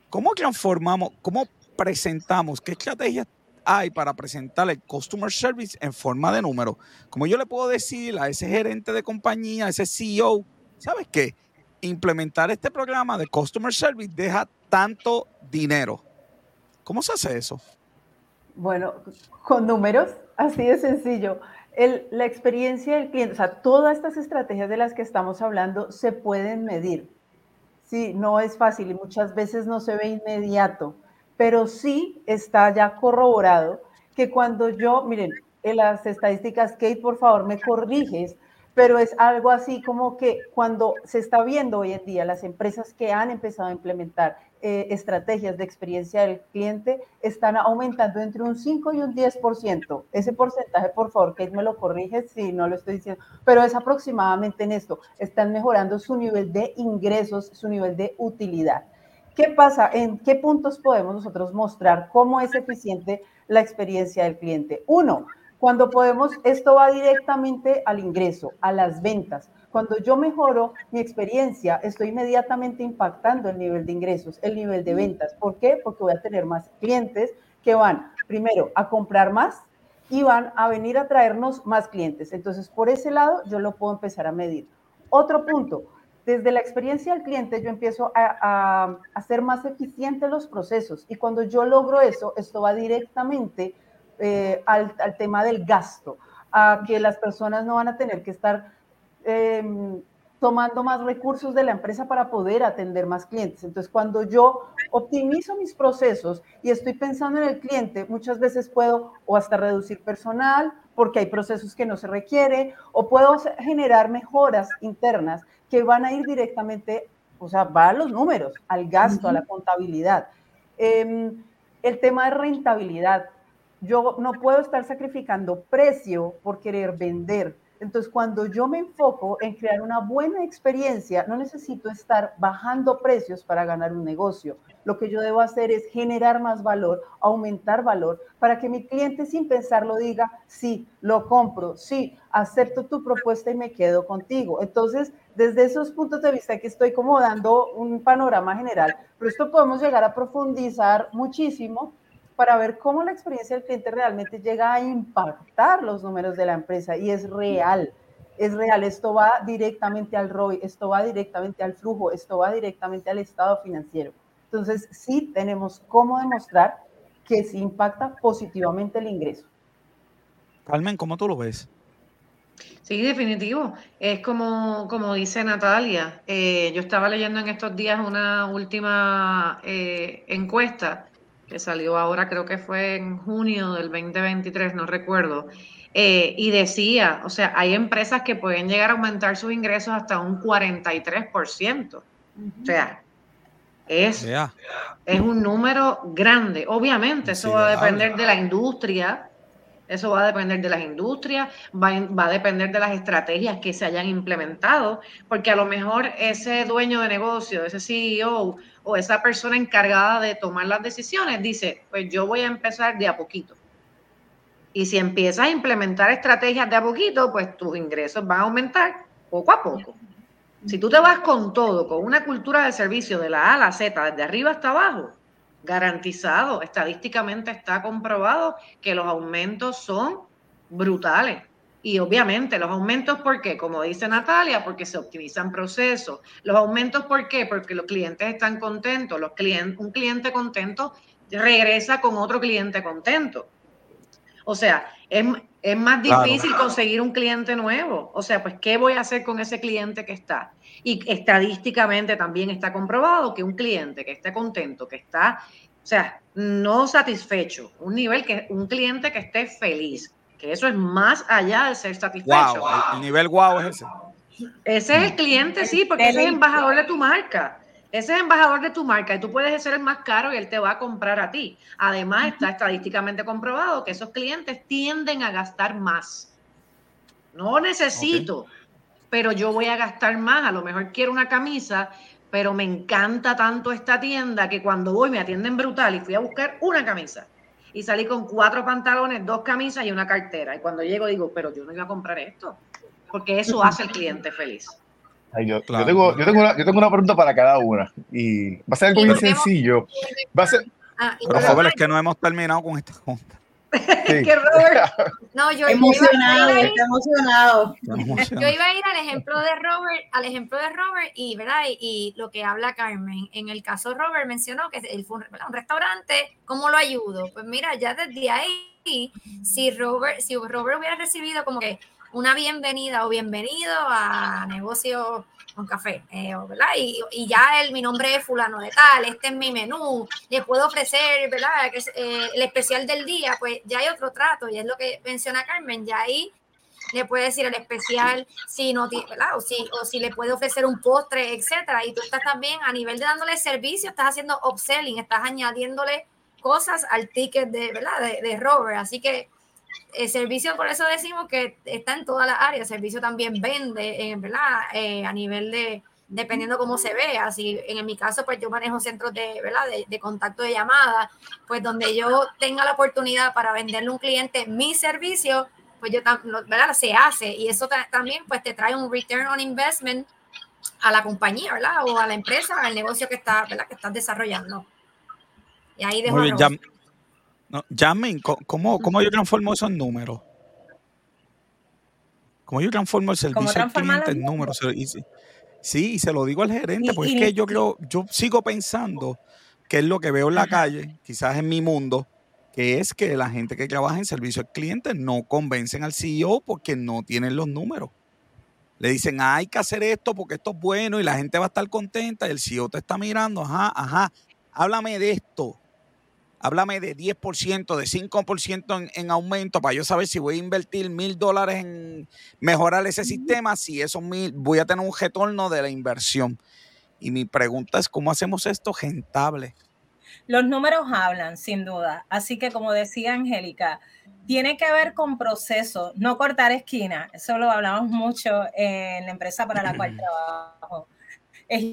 ¿Cómo transformamos, cómo presentamos, qué estrategias hay para presentar el customer service en forma de número? Como yo le puedo decir a ese gerente de compañía, a ese CEO, ¿sabes qué? Implementar este programa de customer service deja tanto dinero. ¿Cómo se hace eso? Bueno, con números, así de sencillo. la experiencia del cliente, o sea, todas estas estrategias de las que estamos hablando se pueden medir. Sí, no es fácil y muchas veces no se ve inmediato, pero sí está ya corroborado que cuando yo, miren, en las estadísticas, Kate, por favor, me corriges, pero es algo así como que cuando se está viendo hoy en día las empresas que han empezado a implementar eh, estrategias de experiencia del cliente están aumentando entre un 5 y un 10%. Ese porcentaje, por favor, Kate me lo corrige si no lo estoy diciendo, pero es aproximadamente en esto. Están mejorando su nivel de ingresos, su nivel de utilidad. ¿Qué pasa? ¿En qué puntos podemos nosotros mostrar cómo es eficiente la experiencia del cliente? Uno, cuando podemos, esto va directamente al ingreso, a las ventas. Cuando yo mejoro mi experiencia, estoy inmediatamente impactando el nivel de ingresos, el nivel de ventas. ¿Por qué? Porque voy a tener más clientes que van, primero, a comprar más y van a venir a traernos más clientes. Entonces, por ese lado, yo lo puedo empezar a medir. Otro punto, desde la experiencia del cliente, yo empiezo a, hacer más eficientes los procesos. Y cuando yo logro eso, esto va directamente eh, al, al tema del gasto, a que las personas no van a tener que estar Em, tomando más recursos de la empresa para poder atender más clientes. Entonces, cuando yo optimizo mis procesos y estoy pensando en el cliente, muchas veces puedo o hasta reducir personal porque hay procesos que no se requiere, o puedo generar mejoras internas que van a ir directamente o sea, va a los números, al gasto, a la contabilidad. Em, el tema de rentabilidad, yo no puedo estar sacrificando precio por querer vender. Entonces, cuando yo me enfoco en crear una buena experiencia, no necesito estar bajando precios para ganar un negocio. Lo que yo debo hacer es generar más valor, aumentar valor, para que mi cliente sin pensarlo diga, sí, lo compro, sí, acepto tu propuesta y me quedo contigo. Entonces, desde esos puntos de vista que estoy como dando un panorama general, pero esto podemos llegar a profundizar muchísimo para ver cómo la experiencia del cliente realmente llega a impactar los números de la empresa y es real. Es real, esto va directamente al ROI, esto va directamente al flujo, esto va directamente al estado financiero. Entonces, sí tenemos cómo demostrar que sí impacta positivamente el ingreso. Carmen, ¿cómo tú lo ves? Sí, definitivo. Es como, como dice Natalia. Eh, yo estaba leyendo en estos días una última eh, encuesta que salió ahora, creo que fue en junio del 2023, no recuerdo, eh, y decía, o sea, hay empresas que pueden llegar a aumentar sus ingresos hasta un 43%. O sea, es, es un número grande. Obviamente, eso va a depender de la industria, eso va a depender de las industrias, va, va, a depender de las estrategias que se hayan implementado, porque a lo mejor ese dueño de negocio, ese CEO o esa persona encargada de tomar las decisiones dice, pues yo voy a empezar de a poquito. Y si empiezas a implementar estrategias de a poquito, pues tus ingresos van a aumentar poco a poco. Si tú te vas con todo, con una cultura de servicio de la A a la Z, desde arriba hasta abajo, garantizado, estadísticamente está comprobado que los aumentos son brutales. Y obviamente los aumentos, ¿por qué? Como dice Natalia, porque se optimizan procesos. Los aumentos, ¿por qué? Porque los clientes están contentos. Los clientes, un cliente contento regresa con otro cliente contento. O sea, es, más difícil conseguir un cliente nuevo. O sea, pues, ¿qué voy a hacer con ese cliente que está? Y estadísticamente también está comprobado que un cliente que esté contento, que está, o sea, no satisfecho, un nivel que un cliente que esté feliz, que eso es más allá de ser satisfecho. Wow, el nivel wow es ese. Ese es el cliente, sí, porque ese es el embajador de tu marca. Ese es embajador de tu marca y tú puedes ser el más caro y él te va a comprar a ti. Además, está estadísticamente comprobado que esos clientes tienden a gastar más. No necesito, pero yo voy a gastar más. A lo mejor quiero una camisa, pero me encanta tanto esta tienda que cuando voy me atienden brutal y fui a buscar una camisa y salí con cuatro pantalones, dos camisas y una cartera. Y cuando llego digo, pero yo no iba a comprar esto, porque eso hace al cliente feliz. Yo, tengo, yo, tengo una, yo tengo una pregunta para cada una y va a ser algo muy sencillo. Va a ser... Ah, Pero es que no hemos terminado con esta junta. que Robert, no, yo, emocionado, yo iba emocionado. Yo iba a ir al ejemplo de Robert, al ejemplo de Robert y, ¿verdad? Y, lo que habla Carmen. En el caso Robert mencionó que él fue un, restaurante, ¿cómo lo ayudo? Pues mira, ya desde ahí, si Robert, si Robert hubiera recibido como que una bienvenida o bienvenido a negocio un café, eh. Y, ya el, mi nombre es fulano de tal, este es mi menú, le puedo ofrecer, eh, el especial del día, pues ya hay otro trato, y es lo que menciona Carmen, ya ahí le puede decir el especial si no ¿verdad? O si, o si le puede ofrecer un postre, etcétera, y tú estás también a nivel de dándole servicio, estás haciendo upselling, estás añadiéndole cosas al ticket de, ¿verdad? De, de Robert, así que el servicio, por eso decimos que está en todas las áreas. El servicio también vende, eh, ¿verdad? Eh, a nivel de, dependiendo cómo se vea. Si en mi caso, pues yo manejo centros de, ¿verdad? De, contacto de llamada, pues donde yo tenga la oportunidad para venderle a un cliente mi servicio, pues yo, ¿verdad? Se hace. Y eso también, pues te trae un return on investment a la compañía, ¿verdad? O a la empresa, al negocio que, está, ¿verdad? que estás desarrollando. Y ahí dejo no, ¿cómo, ¿cómo yo transformo esos números? ¿Cómo yo transformo el servicio al cliente en números? Sí, y se lo digo al gerente, porque es que yo creo, yo sigo pensando que es lo que veo en la calle, quizás en mi mundo, que es que la gente que trabaja en servicio al cliente no convencen al CEO porque no tienen los números. Le dicen, ah, hay que hacer esto porque esto es bueno y la gente va a estar contenta y el CEO te está mirando, ajá, ajá, háblame de esto háblame de 10%, de 5% en, aumento para yo saber si voy a invertir mil dólares en mejorar ese sistema, si esos mil voy a tener un retorno de la inversión. Y mi pregunta es, ¿cómo hacemos esto rentable? Los números hablan, sin duda. Así que, como decía Angélica, tiene que ver con procesos, no cortar esquina. Eso lo hablamos mucho en la empresa para la cual trabajo. Es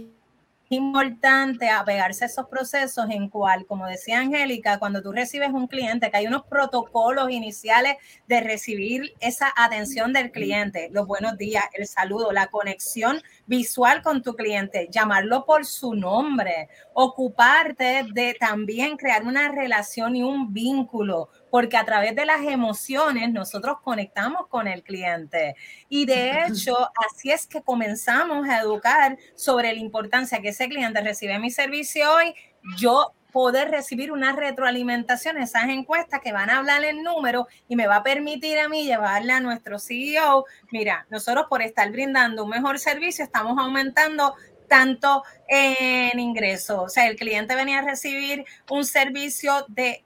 importante apegarse a esos procesos en cual, como decía Angélica, cuando tú recibes un cliente, que hay unos protocolos iniciales de recibir esa atención del cliente, los buenos días, el saludo, la conexión visual con tu cliente, llamarlo por su nombre, ocuparte de también crear una relación y un vínculo, porque a través de las emociones nosotros conectamos con el cliente. Y de hecho, así es que comenzamos a educar sobre la importancia que ese cliente recibe mi servicio hoy, yo poder recibir una retroalimentación, esas encuestas que van a hablar en número y me va a permitir a mí llevarle a nuestro CEO, mira, nosotros por estar brindando un mejor servicio estamos aumentando tanto en ingresos. O sea, el cliente venía a recibir un servicio de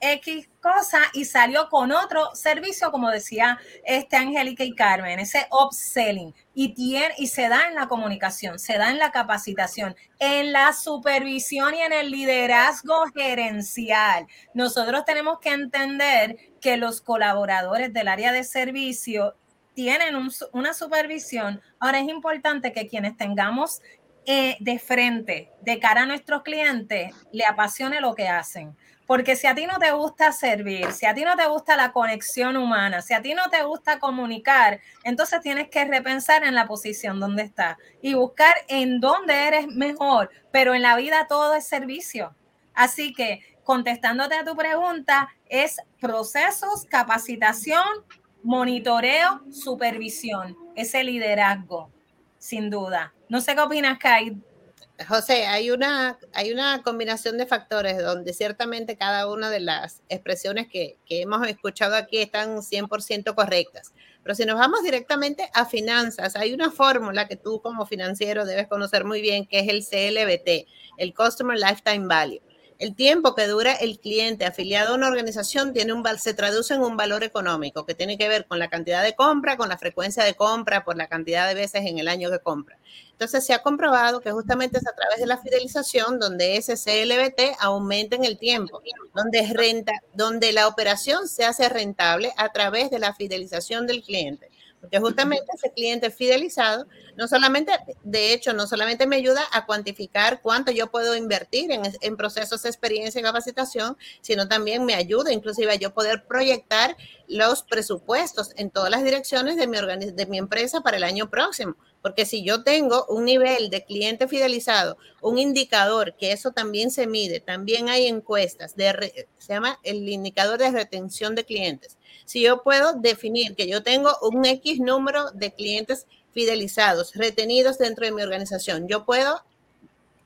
X cosa y salió con otro servicio, como decía este Angélica y Carmen, ese upselling. Y, tiene, y se da en la comunicación, se da en la capacitación, en la supervisión y en el liderazgo gerencial. Nosotros tenemos que entender que los colaboradores del área de servicio tienen una supervisión. Ahora es importante que quienes tengamos eh, de frente, de cara a nuestros clientes, le apasione lo que hacen porque si a ti no te gusta servir, si a ti no te gusta la conexión humana, si a ti no te gusta comunicar, entonces tienes que repensar en la posición donde estás y buscar en dónde eres mejor. Pero en la vida todo es servicio. Así que contestándote a tu pregunta, es procesos, capacitación, monitoreo, supervisión, ese liderazgo, sin duda. No sé qué opinas, Kai, José, hay una, hay una combinación de factores donde ciertamente cada una de las expresiones que, que hemos escuchado aquí están 100% correctas. Pero si nos vamos directamente a finanzas, hay una fórmula que tú como financiero debes conocer muy bien, que es el CLBT, el Customer Lifetime Value. El tiempo que dura el cliente afiliado a una organización tiene un, se traduce en un valor económico que tiene que ver con la cantidad de compra, con la frecuencia de compra, por la cantidad de veces en el año que compra. Entonces se ha comprobado que justamente es a través de la fidelización donde ese CLBT aumenta en el tiempo, donde, renta, donde la operación se hace rentable a través de la fidelización del cliente. Porque justamente ese cliente fidelizado, no solamente, de hecho, no solamente me ayuda a cuantificar cuánto yo puedo invertir en, procesos de experiencia y capacitación, sino también me ayuda inclusive a yo poder proyectar los presupuestos en todas las direcciones de mi, de mi empresa para el año próximo. Porque si yo tengo un nivel de cliente fidelizado, un indicador, que eso también se mide, también hay encuestas, de, se llama el indicador de retención de clientes. Si yo puedo definir que yo tengo un X número de clientes fidelizados, retenidos dentro de mi organización, yo puedo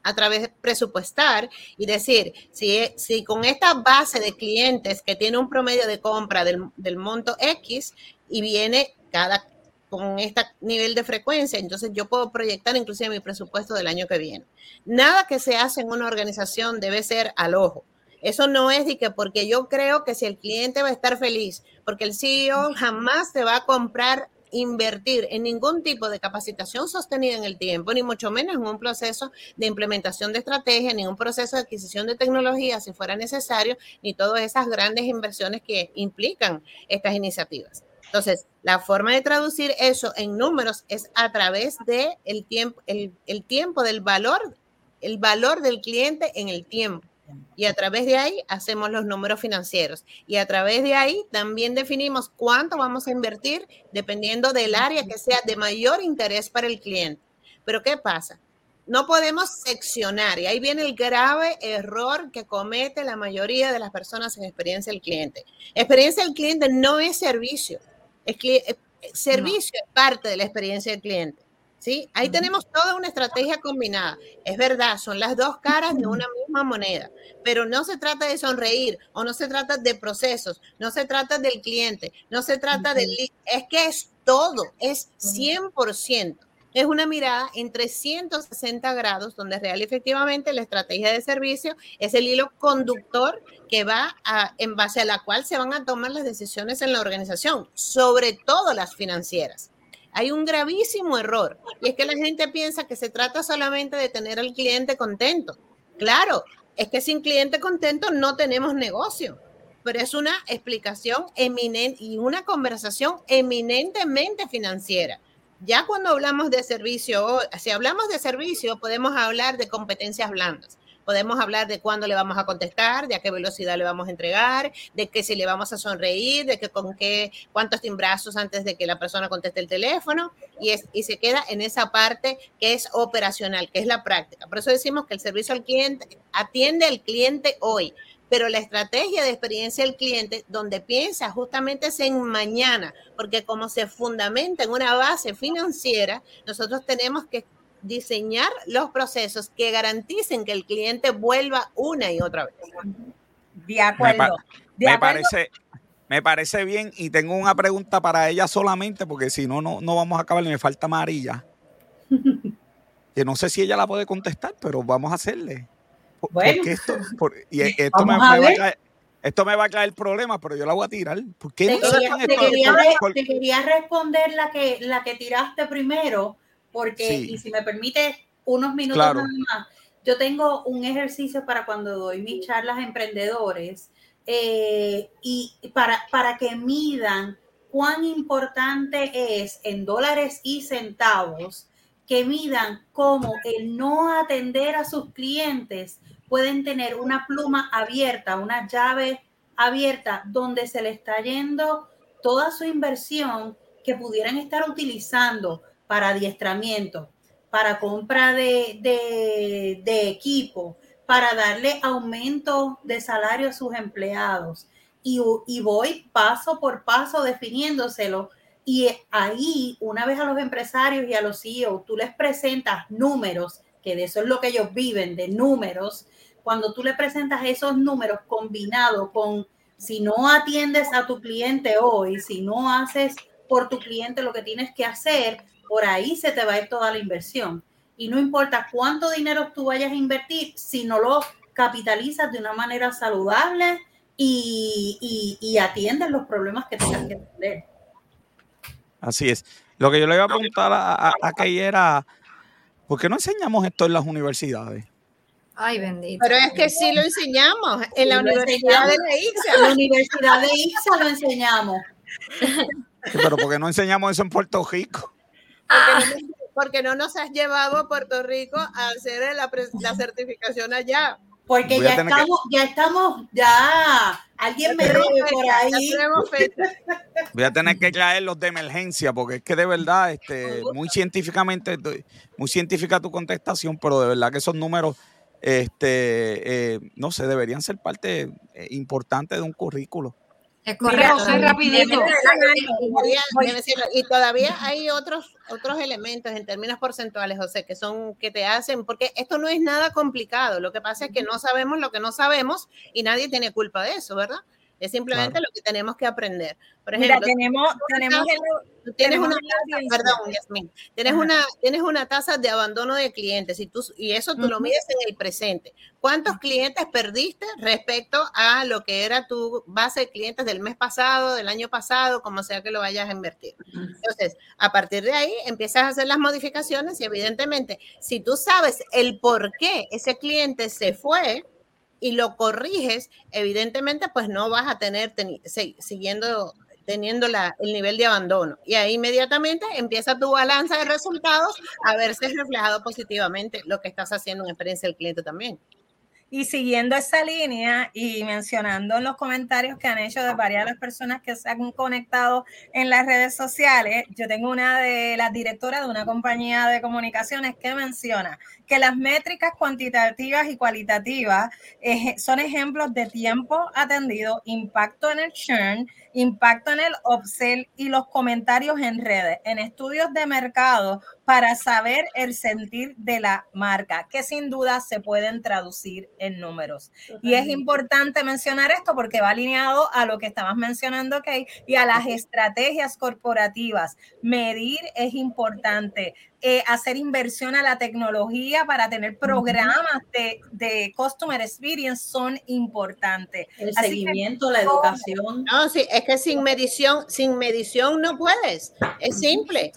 a través de presupuestar y decir, si, si con esta base de clientes que tiene un promedio de compra del, del monto X y viene cada con este nivel de frecuencia, entonces yo puedo proyectar inclusive mi presupuesto del año que viene. Nada que se hace en una organización debe ser al ojo. Eso no es de que porque yo creo que si el cliente va a estar feliz, porque el CEO jamás te va a comprar invertir en ningún tipo de capacitación sostenida en el tiempo, ni mucho menos en un proceso de implementación de estrategia, ni un proceso de adquisición de tecnología si fuera necesario, ni todas esas grandes inversiones que implican estas iniciativas. Entonces, la forma de traducir eso en números es a través de el tiempo, el, el tiempo del valor, el valor del cliente en el tiempo. Y a través de ahí hacemos los números financieros. Y a través de ahí también definimos cuánto vamos a invertir dependiendo del área que sea de mayor interés para el cliente. Pero ¿qué pasa? No podemos seccionar y ahí viene el grave error que comete la mayoría de las personas en experiencia del cliente. Experiencia del cliente no es servicio. Es eh, servicio es parte de la experiencia del cliente. ¿Sí? Ahí tenemos toda una estrategia combinada. Es verdad, son las dos caras de una misma moneda, pero no se trata de sonreír o no se trata de procesos, no se trata del cliente, no se trata del... Es que es todo, es 100% es una mirada en 360 grados, donde real efectivamente la estrategia de servicio es el hilo conductor que va a, en base a la cual se van a tomar las decisiones en la organización, sobre todo las financieras. Hay un gravísimo error y es que la gente piensa que se trata solamente de tener al cliente contento. Claro, es que sin cliente contento no tenemos negocio, pero es una explicación eminente y una conversación eminentemente financiera. Ya cuando hablamos de servicio, si hablamos de servicio, podemos hablar de competencias blandas. Podemos hablar de cuándo le vamos a contestar, de a qué velocidad le vamos a entregar, de que si le vamos a sonreír, de que con qué, cuántos timbrazos antes de que la persona conteste el teléfono, y, es, y se queda en esa parte que es operacional, que es la práctica. Por eso decimos que el servicio al cliente atiende al cliente hoy, pero la estrategia de experiencia del cliente, donde piensa justamente es en mañana, porque como se fundamenta en una base financiera, nosotros tenemos que diseñar los procesos que garanticen que el cliente vuelva una y otra vez. De acuerdo. Me, parece, me parece bien y tengo una pregunta para ella solamente porque si no, no, no vamos a acabar y me falta María. que no sé si ella la puede contestar, pero vamos a hacerle. Bueno, esto, y esto me, va a traer, esto me va a traer problemas, pero yo la voy a tirar. ¿Por qué te, no quería, te, quería, te, quería, responder la que, la que tiraste primero, porque, sí. y si me permite unos minutos Claro. más, yo tengo un ejercicio para cuando doy mis charlas a emprendedores eh, y para, para que midan cuán importante es en dólares y centavos que midan cómo el no atender a sus clientes pueden tener una pluma abierta, una llave abierta donde se le está yendo toda su inversión que pudieran estar utilizando para adiestramiento, para compra de, de, equipo, para darle aumento de salario a sus empleados. Y, y voy paso por paso definiéndoselo. Y ahí, una vez a los empresarios y a los CEO, tú les presentas números, que de eso es lo que ellos viven, de números. Cuando tú le presentas esos números combinados con, si no atiendes a tu cliente hoy, si no haces por tu cliente lo que tienes que hacer, por ahí se te va a ir toda la inversión. Y no importa cuánto dinero tú vayas a invertir, si no lo capitalizas de una manera saludable y, y, y atiendes los problemas que tengas que atender. Así es. Lo que yo le iba a preguntar a, a, a Kay era, ¿por qué no enseñamos esto en las universidades? Ay, bendito. Pero es que sí lo enseñamos en la Sí, Universidad de la ICSA. En la Universidad de ICSA lo enseñamos. Sí, pero ¿por qué no enseñamos eso en Puerto Rico? Porque, no, porque no nos has llevado a Puerto Rico a hacer la, certificación allá. Porque Voy ya que- estamos, ya estamos, ya alguien me debe por ahí. Voy a tener que traer los de emergencia, porque es que de verdad, este, muy científicamente, muy científica tu contestación, pero de verdad que esos números, este, eh, no sé, deberían ser parte eh, importante de un currículo. Es Mira, correcto. José, rapidito. Y todavía hay otros, otros elementos en términos porcentuales, José, que son que te hacen, porque esto no es nada complicado. Lo que pasa es que no sabemos lo que no sabemos y nadie tiene culpa de eso, ¿verdad? Es simplemente Claro. lo que tenemos que aprender. Por Mira, ejemplo, tenemos, tenemos el, tú tienes una perdón, Yasmín, tienes Ajá. una, tienes una tasa de abandono de clientes y, tú, y eso tú lo Ujú. mides en el presente. ¿Cuántos clientes perdiste respecto a lo que era tu base de clientes del mes pasado, del año pasado, como sea que lo vayas a invertir? Entonces, a partir de ahí empiezas a hacer las modificaciones y evidentemente, si tú sabes el por qué ese cliente se fue y lo corriges, evidentemente pues no vas a tener siguiendo teniendo la, el nivel de abandono. Y ahí inmediatamente empieza tu balanza de resultados a verse reflejado positivamente lo que estás haciendo en experiencia del cliente también. Y siguiendo esa línea y mencionando en los comentarios que han hecho de varias de las personas que se han conectado en las redes sociales, yo tengo una de las directoras de una compañía de comunicaciones que menciona que las métricas cuantitativas y cualitativas eh, son ejemplos de tiempo atendido, impacto en el churn, impacto en el upsell y los comentarios en redes, en estudios de mercado para saber el sentir de la marca, que sin duda se pueden traducir en números. Y es importante mencionar esto porque va alineado a lo que estabas mencionando, Kay, y a las estrategias corporativas. Medir es importante. Eh, hacer inversión a la tecnología para tener programas de, de customer experience son importantes. El seguimiento, la educación. No, sí, es que sin medición, sin medición no puedes. Es simple.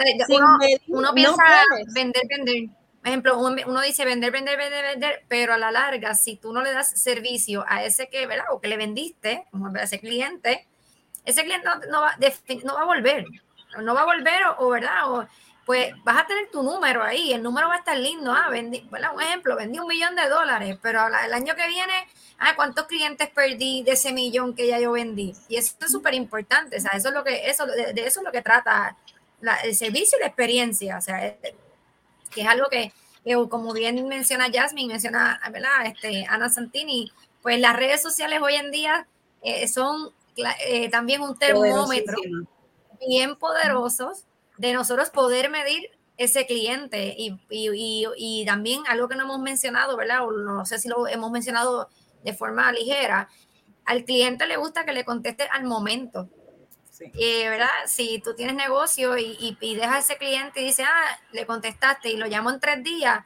uno, piensa vender, vender. Por ejemplo, uno dice vender, vender, vender, vender, pero a la larga, si tú no le das servicio a ese que, ¿verdad? O que le vendiste, a ese cliente, ese cliente no, va, no va a volver. No va a volver, o, ¿verdad? O, pues vas a tener tu número ahí, el número va a estar lindo, ah, vendí, un ejemplo, vendí un millón de dólares, pero el año que viene, ah, ¿cuántos clientes perdí de ese millón que ya yo vendí? Y eso es súper importante, o sea, eso es lo que, eso, de, eso es lo que trata el servicio y la experiencia, o sea, que es algo que, como bien menciona Jasmine, menciona, ¿verdad? Este, Ana Santini, pues las redes sociales hoy en día eh, son eh, también un termómetro bien poderosos de nosotros poder medir ese cliente y, y, y, también algo que no hemos mencionado, ¿verdad? O no sé si lo hemos mencionado de forma ligera, al cliente le gusta que le conteste al momento. Sí. Eh, ¿verdad? Si tú tienes negocio y, y, y, dejas a ese cliente y dice, ah, le contestaste y lo llamo en tres días,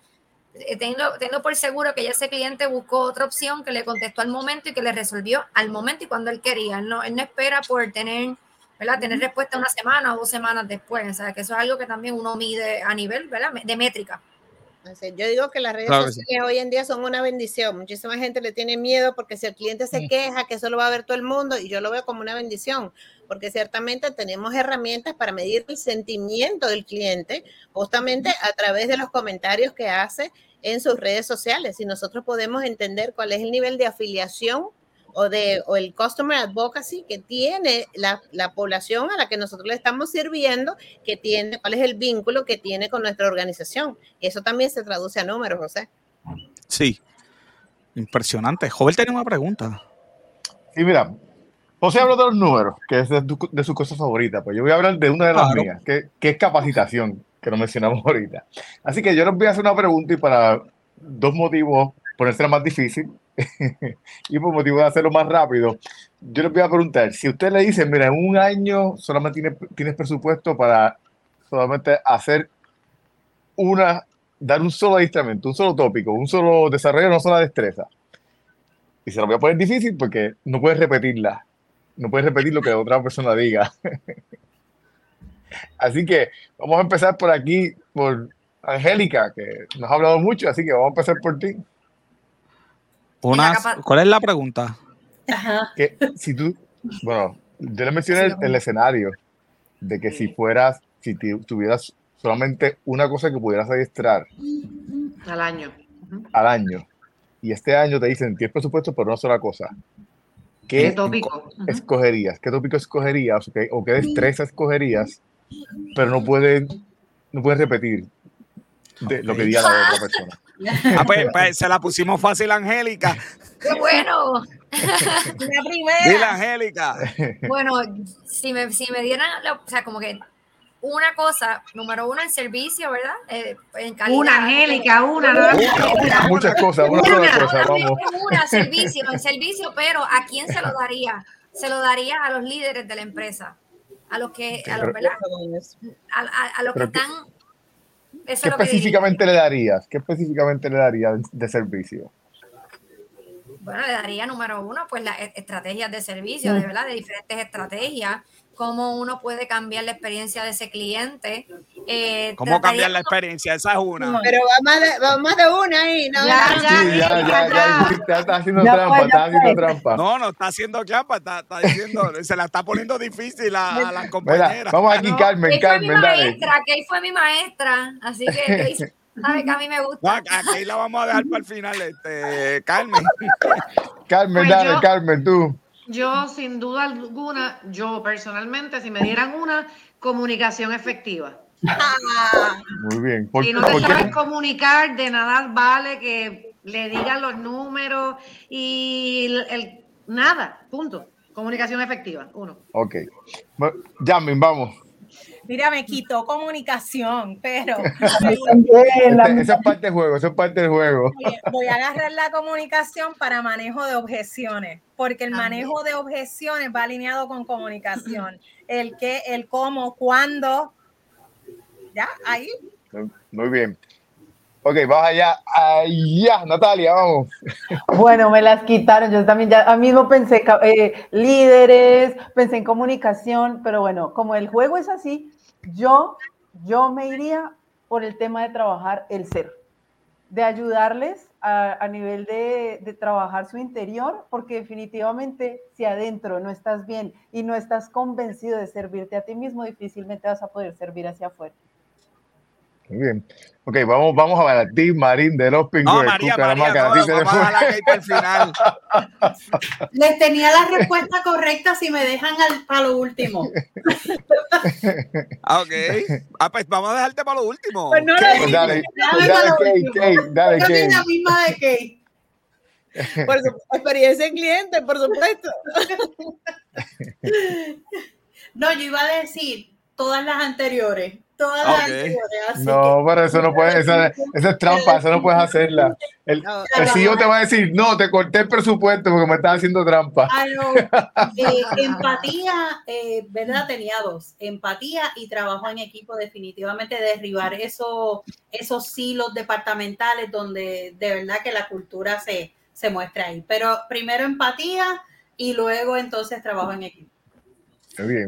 eh, tengo, tengo por seguro que ya ese cliente buscó otra opción que le contestó al momento y que le resolvió al momento y cuando él quería. no, él no espera por tener ¿verdad? Tener respuesta una semana o dos semanas después, o sea, que eso es algo que también uno mide a nivel, ¿verdad? De métrica. Yo digo que las redes sociales hoy en día son una bendición. Muchísima gente le tiene miedo porque si el cliente se queja, que eso lo va a ver todo el mundo, y yo lo veo como una bendición, porque ciertamente tenemos herramientas para medir el sentimiento del cliente, justamente a través de los comentarios que hace en sus redes sociales. Y nosotros podemos entender cuál es el nivel de afiliación o, de, o el customer advocacy que tiene la, la, población a la que nosotros le estamos sirviendo, que tiene, cuál es el vínculo que tiene con nuestra organización. Y eso también se traduce a números, José. Sí, impresionante. Joven tenía una pregunta. Sí, mira, José habló de los números, que es de, de su cosa favorita, pues yo voy a hablar de una de las mías, que, que es capacitación, que lo mencionamos ahorita. Así que yo les voy a hacer una pregunta y para dos motivos, ponérsela más difícil y por motivo de hacerlo más rápido, yo les voy a preguntar, si usted le dice, mira, en un año solamente tiene, tienes presupuesto para solamente hacer una, dar un solo adiestramiento, un solo tópico, un solo desarrollo, una sola destreza. Y se lo voy a poner difícil porque no puedes repetirla, no puedes repetir lo que otra persona diga. así que vamos a empezar por aquí, por Angélica, que nos ha hablado mucho, así que vamos a empezar por ti. ¿Cuál es la pregunta? Que si tú, bueno, yo le mencioné el, escenario de que si fueras, si tuvieras solamente una cosa que pudieras adiestrar al año, al año, y este año te dicen tienes presupuesto por una sola cosa. ¿Qué, tópico escogerías? ¿Qué tópico escogerías o qué, o qué destreza escogerías? Pero no pueden, no puedes repetir de lo que diga la otra persona. Ah, pues, pues, se la pusimos fácil, Angélica. ¡Qué bueno! la primera. Dile, Angélica. Bueno, si me, si me dieran, o sea, como que una cosa, número uno, en servicio, ¿verdad? Eh, en calidad, una, Angélica, una, una, Muchas cosas, una, una cosa, vamos. Una, servicio, en servicio, pero ¿a quién se lo daría? Se lo daría a los líderes de la empresa, a los que, a los, ¿verdad? A, a, a los que están ¿Qué específicamente le darías? ¿Qué específicamente le darías de servicio? Bueno, le daría número uno, pues las e-, estrategias de servicio, de mm. verdad, de diferentes estrategias, cómo uno puede cambiar la experiencia de ese cliente. Eh, ¿Cómo cambiar la experiencia? Esa es una. Pero va más de, va más de una ahí, ¿no? Ya, ya, ya, ya, ya, está haciendo trampa, está haciendo trampa. No, no está haciendo trampa, está, está diciendo, se la está poniendo difícil a, a las compañeras. vamos aquí, Carmen, Carmen, fue mi maestra, que fue mi maestra, así que sabe que a mí me gusta. No, aquí la vamos a dejar para el final, este, Carmen. Carmen, pues dale, yo, Carmen, tú. Yo, sin duda alguna, yo personalmente, si me dieran una, comunicación efectiva. Muy bien. ¿Por, si no te sabes comunicar, de nada vale que le digan los números y el, nada, punto. Comunicación efectiva, uno. Ok. Yamin, vamos. Mira, me quitó comunicación, pero. Este, esa es parte del juego, esa es parte del juego. Voy a agarrar la comunicación para manejo de objeciones, porque el manejo de objeciones va alineado con comunicación. El qué, el cómo, cuándo. Ya, ahí. Muy bien. Ok, vamos allá. Allá, Natalia, vamos. Bueno, me las quitaron. Yo también ya mismo pensé eh, líderes, pensé en comunicación, pero bueno, como el juego es así, yo, yo me iría por el tema de trabajar el ser, de ayudarles a, nivel de, de, trabajar su interior, porque definitivamente si adentro no estás bien y no estás convencido de servirte a ti mismo, difícilmente vas a poder servir hacia afuera. Muy bien. Ok, vamos, vamos a ver a ti, Marín de los Pingüinos. No, María, María, no, vamos a la que al final. Les tenía la respuesta correcta si me dejan al, para lo último. ah, ok. Ah, pues vamos a dejarte para lo último. Pues no pues dale, dale, dale, Kate, Kate, dale, Kate. la misma de Kate. Por su experiencia en cliente, por supuesto. no, yo iba a decir todas las anteriores todas No, pero eso no puede, esa, esa, es trampa, eso no puedes hacerla. El, el CEO te va a decir, no, te corté el presupuesto porque me estás haciendo trampa. Ah, no. eh, empatía, eh, ¿verdad? Tenía dos, empatía y trabajo en equipo, definitivamente derribar eso, esos silos departamentales donde de verdad que la cultura se, se muestra ahí. Pero primero empatía y luego entonces trabajo en equipo.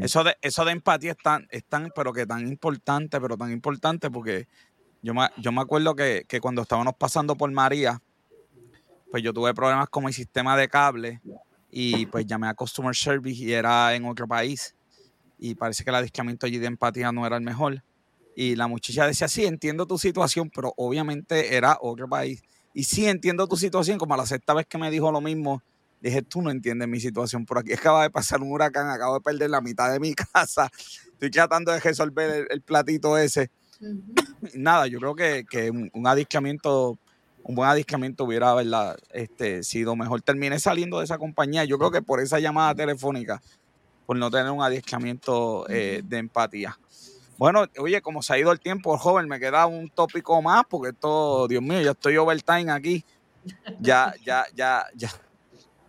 Eso de, eso de empatía es tan, pero que tan importante, pero tan importante porque yo me, yo me acuerdo que, cuando estábamos pasando por María, pues yo tuve problemas con mi sistema de cable y pues llamé a Customer Service y era en otro país y parece que el adiestramiento allí de empatía no era el mejor. Y la muchacha decía, sí, entiendo tu situación, pero obviamente era otro país. Y sí, entiendo tu situación, como a la sexta vez que me dijo lo mismo, Dije, tú no entiendes mi situación. Por aquí acaba de pasar un huracán, acabo de perder la mitad de mi casa. Estoy tratando de resolver el, platito ese. Nada, yo creo que, un, un un buen adiestramiento hubiera Este, sido mejor. Terminé saliendo de esa compañía. Yo creo que por esa llamada telefónica, por no tener un adiestramiento eh, de empatía. Bueno, oye, como se ha ido el tiempo, joven, me queda un tópico más, porque esto, Dios mío, ya estoy overtime aquí. Ya, ya, ya, ya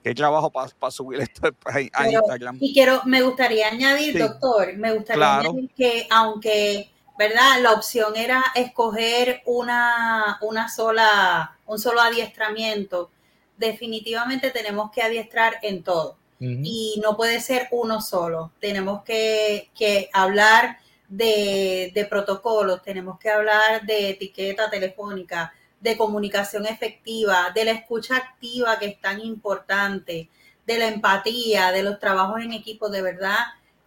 qué trabajo para subir esto a, Instagram. Y quiero, me gustaría añadir, doctor, me gustaría añadir que aunque, ¿verdad? La opción era escoger una, una sola, un solo adiestramiento, definitivamente tenemos que adiestrar en todo. Y no puede ser uno solo. Tenemos que, que hablar de, de protocolos, tenemos que hablar de etiqueta telefónica, de comunicación efectiva, de la escucha activa que es tan importante, de la empatía, de los trabajos en equipo, de verdad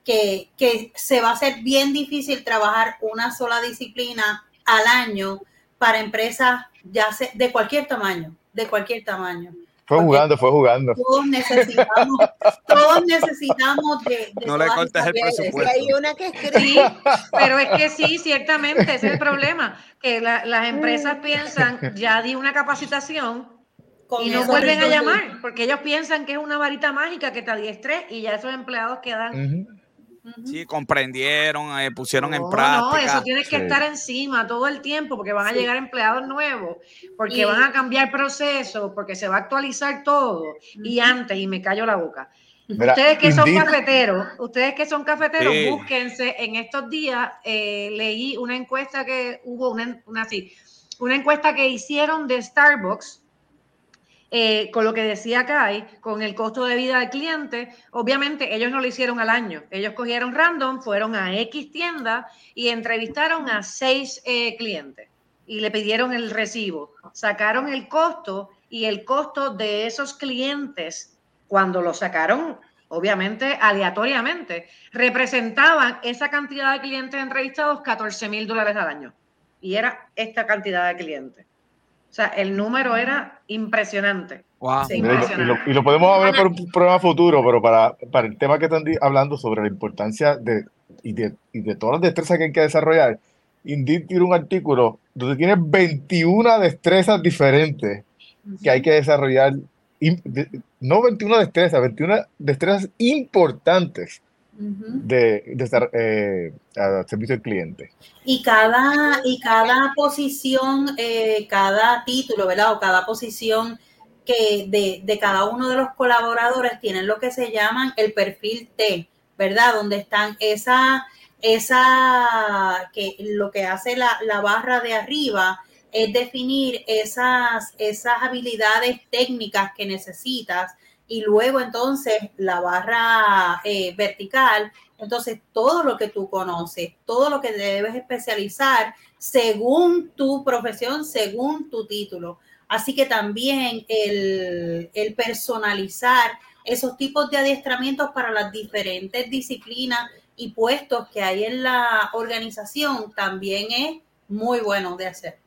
que, se va a hacer bien difícil trabajar una sola disciplina al año para empresas ya de cualquier tamaño, de cualquier tamaño. Fue jugando, fue jugando. Todos necesitamos, todos necesitamos de, No le cortes el presupuesto. Hay una que escribe. pero es que sí, ciertamente, ese es el problema. Que las empresas piensan, ya di una capacitación y no vuelven a llamar, porque ellos piensan que es una varita mágica que te adiestre y ya esos empleados quedan Sí, comprendieron, eh, pusieron en práctica. No, eso tiene que estar encima todo el tiempo porque van a llegar empleados nuevos, porque van a cambiar procesos, porque se va a actualizar todo. Y antes, y me callo la boca. ustedes que son cafeteros, ustedes que son cafeteros, búsquense. En estos días eh, leí una encuesta que hubo, una, una, una encuesta que hicieron de Starbucks eh, con lo que decía Kai, con el costo de vida del cliente, obviamente ellos no lo hicieron al año. Ellos cogieron random, fueron a X tienda y entrevistaron a seis eh, clientes y le pidieron el recibo. Sacaron el costo y el costo de esos clientes, cuando lo sacaron, obviamente aleatoriamente, representaban esa cantidad de clientes entrevistados 14 mil dólares al año. Y era esta cantidad de clientes. O sea, el número era impresionante. Y, lo, podemos hablar para un programa futuro, pero para, para el tema que están hablando sobre la importancia de y, de, y de todas las destrezas que hay que desarrollar, Indeed tiene un artículo donde tiene 21 destrezas diferentes que hay que desarrollar. No 21 destrezas, 21 destrezas importantes de, estar eh, al servicio del cliente. Y cada, y cada posición, eh, cada título, ¿verdad? O cada posición que de, de, cada uno de los colaboradores tienen lo que se llaman el perfil T, ¿verdad? Donde están esas esa, que lo que hace la, la barra de arriba es definir esas, esas habilidades técnicas que necesitas y luego entonces la barra eh, vertical, entonces todo lo que tú conoces, todo lo que debes especializar según tu profesión, según tu título. Así que también el, el personalizar esos tipos de adiestramientos para las diferentes disciplinas y puestos que hay en la organización también es muy bueno de hacer.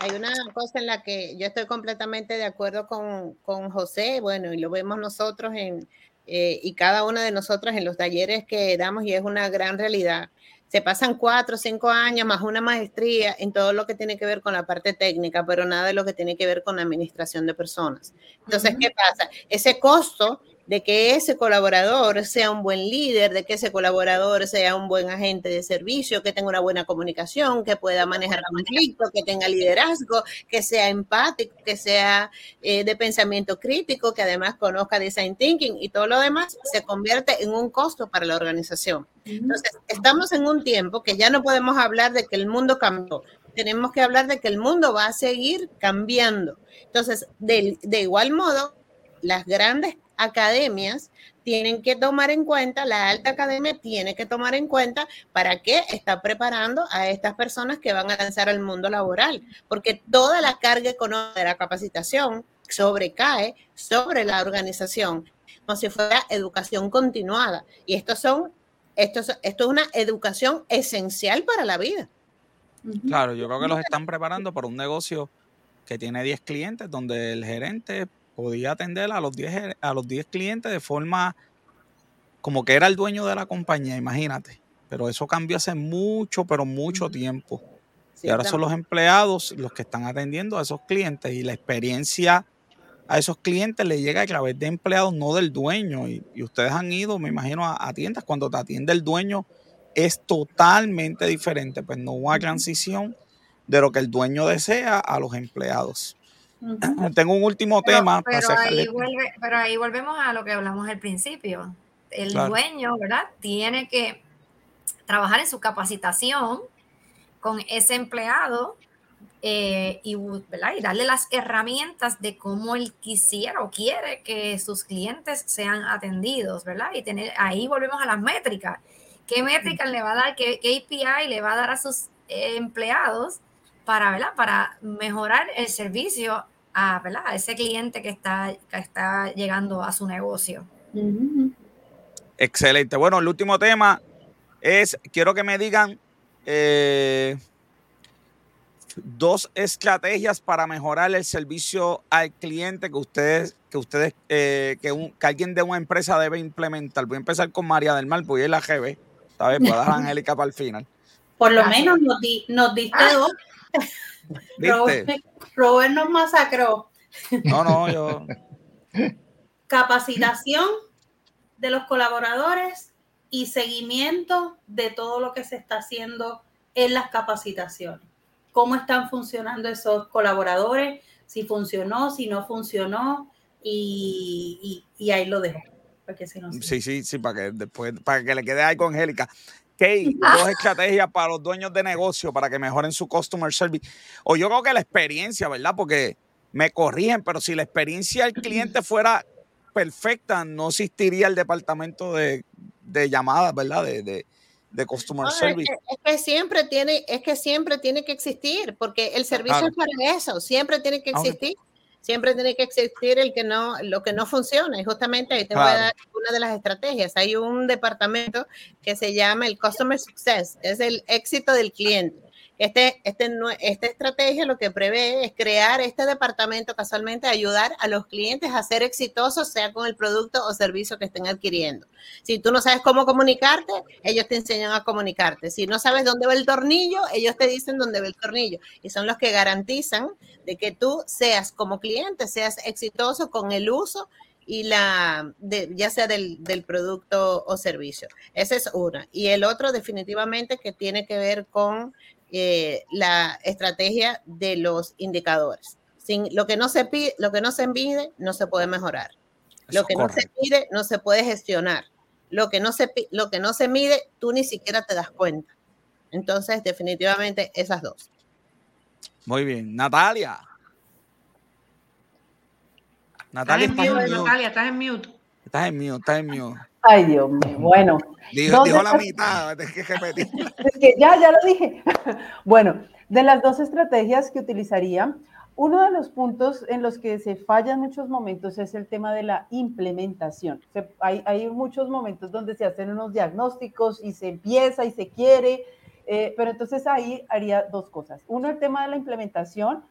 Hay una cosa en la que yo estoy completamente de acuerdo con, con José, bueno, y lo vemos nosotros en, eh, y cada una de nosotros en los talleres que damos, y es una gran realidad. Se pasan cuatro o cinco años más una maestría en todo lo que tiene que ver con la parte técnica, pero nada de lo que tiene que ver con la administración de personas. Entonces, ¿qué pasa? Ese costo de que ese colaborador sea un buen líder, de que ese colaborador sea un buen agente de servicio, que tenga una buena comunicación, que pueda manejar conflictos, que tenga liderazgo, que sea empático, que sea eh, de pensamiento crítico, que además conozca design thinking y todo lo demás, se convierte en un costo para la organización. Entonces, estamos en un tiempo que ya no podemos hablar de que el mundo cambió, tenemos que hablar de que el mundo va a seguir cambiando. Entonces, de, de igual modo, las grandes academias tienen que tomar en cuenta, la alta academia tiene que tomar en cuenta para qué está preparando a estas personas que van a lanzar al mundo laboral, porque toda la carga económica de la capacitación sobrecae sobre la organización, como si fuera educación continuada. Y esto, son, esto, esto es una educación esencial para la vida. Claro, yo creo que los están preparando para un negocio que tiene 10 clientes, donde el gerente podía atender a los 10 a los 10 clientes de forma como que era el dueño de la compañía, imagínate. Pero eso cambió hace mucho, pero mucho tiempo. y ahora son los empleados los que están atendiendo a esos clientes y la experiencia a esos clientes le llega a través de empleados, no del dueño. Y, ustedes han ido, me imagino, a, tiendas. Cuando te atiende el dueño es totalmente diferente. Pues no hubo una transición de lo que el dueño desea a los empleados. Tengo un último tema. Pero ahí, pero ahí, volvemos a lo que hablamos al principio. El dueño, ¿verdad? Tiene que trabajar en su capacitación con ese empleado eh, y, y, darle las herramientas de cómo él quisiera o quiere que sus clientes sean atendidos, ¿verdad? Y tener, ahí volvemos a las métricas. ¿Qué métricas le va a dar, qué, qué API le va a dar a sus eh, empleados para, ¿verdad? para mejorar el servicio a, ¿verdad? a ese cliente que está, que está llegando a su negocio. Excelente. Bueno, el último tema es, quiero que me digan eh, dos estrategias para mejorar el servicio al cliente que ustedes, que ustedes, eh, que, alguien de una empresa debe implementar. Voy a empezar con María del Mar, voy a ir a la GB, ¿sabes? Voy a dar a Angélica para el final. Por lo menos nos, nos diste dos. Robert, nos masacró. No, no, yo. Capacitación de los colaboradores y seguimiento de todo lo que se está haciendo en las capacitaciones. Cómo están funcionando esos colaboradores, si funcionó, si no funcionó, y, ahí lo dejo. Porque si no, sí, sí, sí, para que después, para que le quede ahí con Angélica. Kate, dos estrategias para los dueños de negocio para que mejoren su customer service. O yo creo que la experiencia, ¿verdad? Porque me corrigen, pero si la experiencia del cliente fuera perfecta, no existiría el departamento de, llamadas, ¿verdad? De, de, customer service. Es que, siempre tiene, es que siempre tiene que existir, porque el servicio es para eso, siempre tiene que existir siempre tiene que existir el que no, lo que no funciona. Y justamente ahí te voy a dar una de las estrategias. Hay un departamento que se llama el Customer Success, es el éxito del cliente. Este, este, esta estrategia lo que prevé es crear este departamento casualmente, ayudar a los clientes a ser exitosos, sea con el producto o servicio que estén adquiriendo. Si tú no sabes cómo comunicarte, ellos te enseñan a comunicarte. Si no sabes dónde va el tornillo, ellos te dicen dónde va el tornillo. Y son los que garantizan de que tú seas como cliente, seas exitoso con el uso y la, de, ya sea del, del, producto o servicio. Esa es una. Y el otro definitivamente que tiene que ver con eh, la estrategia de los indicadores. Sin, lo, que no se lo que no se mide no se puede mejorar. lo que no se pide no se puede gestionar. lo que no se, lo que no se mide, tú ni siquiera te das cuenta. Entonces, definitivamente esas dos. Muy bien. Natalia. Natalia, estás en mute, Natalia, estás en mute. Estás en mute, estás en mute. Ay, Dios mío. Bueno. Dijo, dijo la mitad, es que repetir. Es que ya, ya lo dije. Bueno, de las dos estrategias que utilizaría, uno de los puntos en los que se falla en muchos momentos es el tema de la implementación. hay, hay, muchos momentos donde se hacen unos diagnósticos y se empieza y se quiere, eh, pero entonces ahí haría dos cosas. Uno, el tema de la implementación.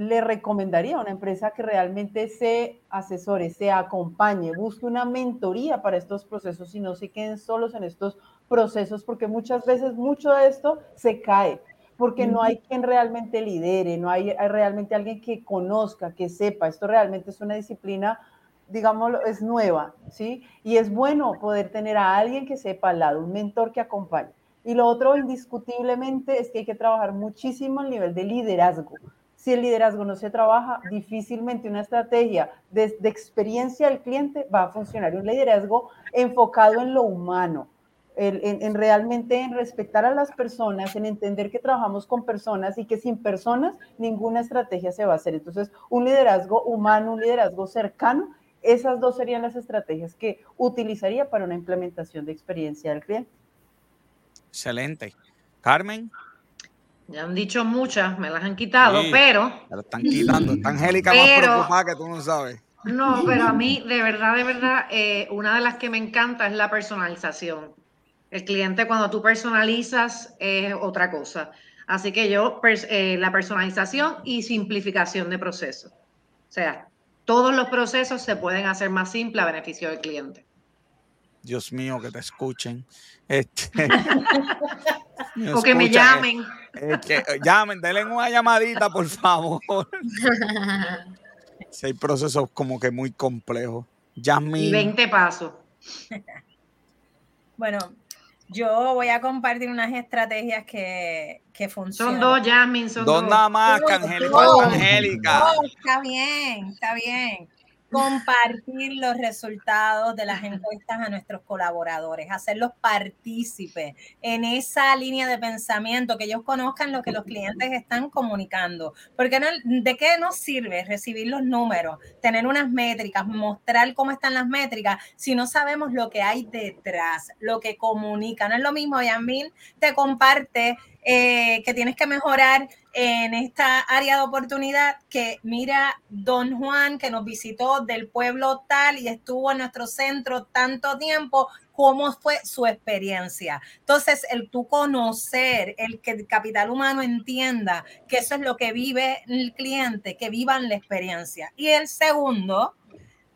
Le recomendaría a una empresa que realmente se asesore, se acompañe, busque una mentoría para estos procesos y no se queden solos en estos procesos, porque muchas veces mucho de esto se cae porque no hay quien realmente lidere, no hay, realmente alguien que conozca, que sepa. Esto realmente es una disciplina, digámoslo, es nueva, ¿sí? Y es bueno poder tener a alguien que sepa al lado, un mentor que acompañe. Y lo otro, indiscutiblemente, es que hay que trabajar muchísimo el nivel de liderazgo. Si el liderazgo no se trabaja, difícilmente una estrategia de, experiencia del cliente va a funcionar. Un liderazgo enfocado en lo humano, en, realmente en respetar a las personas, en entender que trabajamos con personas y que sin personas ninguna estrategia se va a hacer. Entonces, un liderazgo humano, un liderazgo cercano, esas dos serían las estrategias que utilizaría para una implementación de experiencia del cliente. Excelente. Carmen. Ya han dicho muchas, me las han quitado, pero... Me las están quitando. Está Angélica más preocupada que tú no sabes. No, pero a mí, de verdad, de verdad, eh, una de las que me encanta es la personalización. El cliente cuando tú personalizas es otra cosa. Así que yo, eh, la personalización y simplificación de procesos. O sea, todos los procesos se pueden hacer más simples a beneficio del cliente. Dios mío, que te escuchen. Este, o que me llamen. que, llamen, denle una llamadita, por favor. si hay procesos como que muy complejos. Jasmine. Y 20 pasos. Bueno, yo voy a compartir unas estrategias que, que funcionan. Son dos, Jasmine, son dos. Dos nada más, Angélica. Angélica. está bien, está bien compartir los resultados de las encuestas a nuestros colaboradores, hacerlos partícipes en esa línea de pensamiento, que ellos conozcan lo que los clientes están comunicando. Porque ¿de qué nos sirve recibir los números, tener unas métricas, mostrar cómo están las métricas, si no sabemos lo que hay detrás, lo que comunican? No es lo mismo, Yamil te comparte eh, que tienes que mejorar en esta área de oportunidad que mira don Juan que nos visitó del pueblo tal y estuvo en nuestro centro tanto tiempo, cómo fue su experiencia. Entonces, el tú conocer, el que el capital humano entienda que eso es lo que vive el cliente, que vivan la experiencia. Y el segundo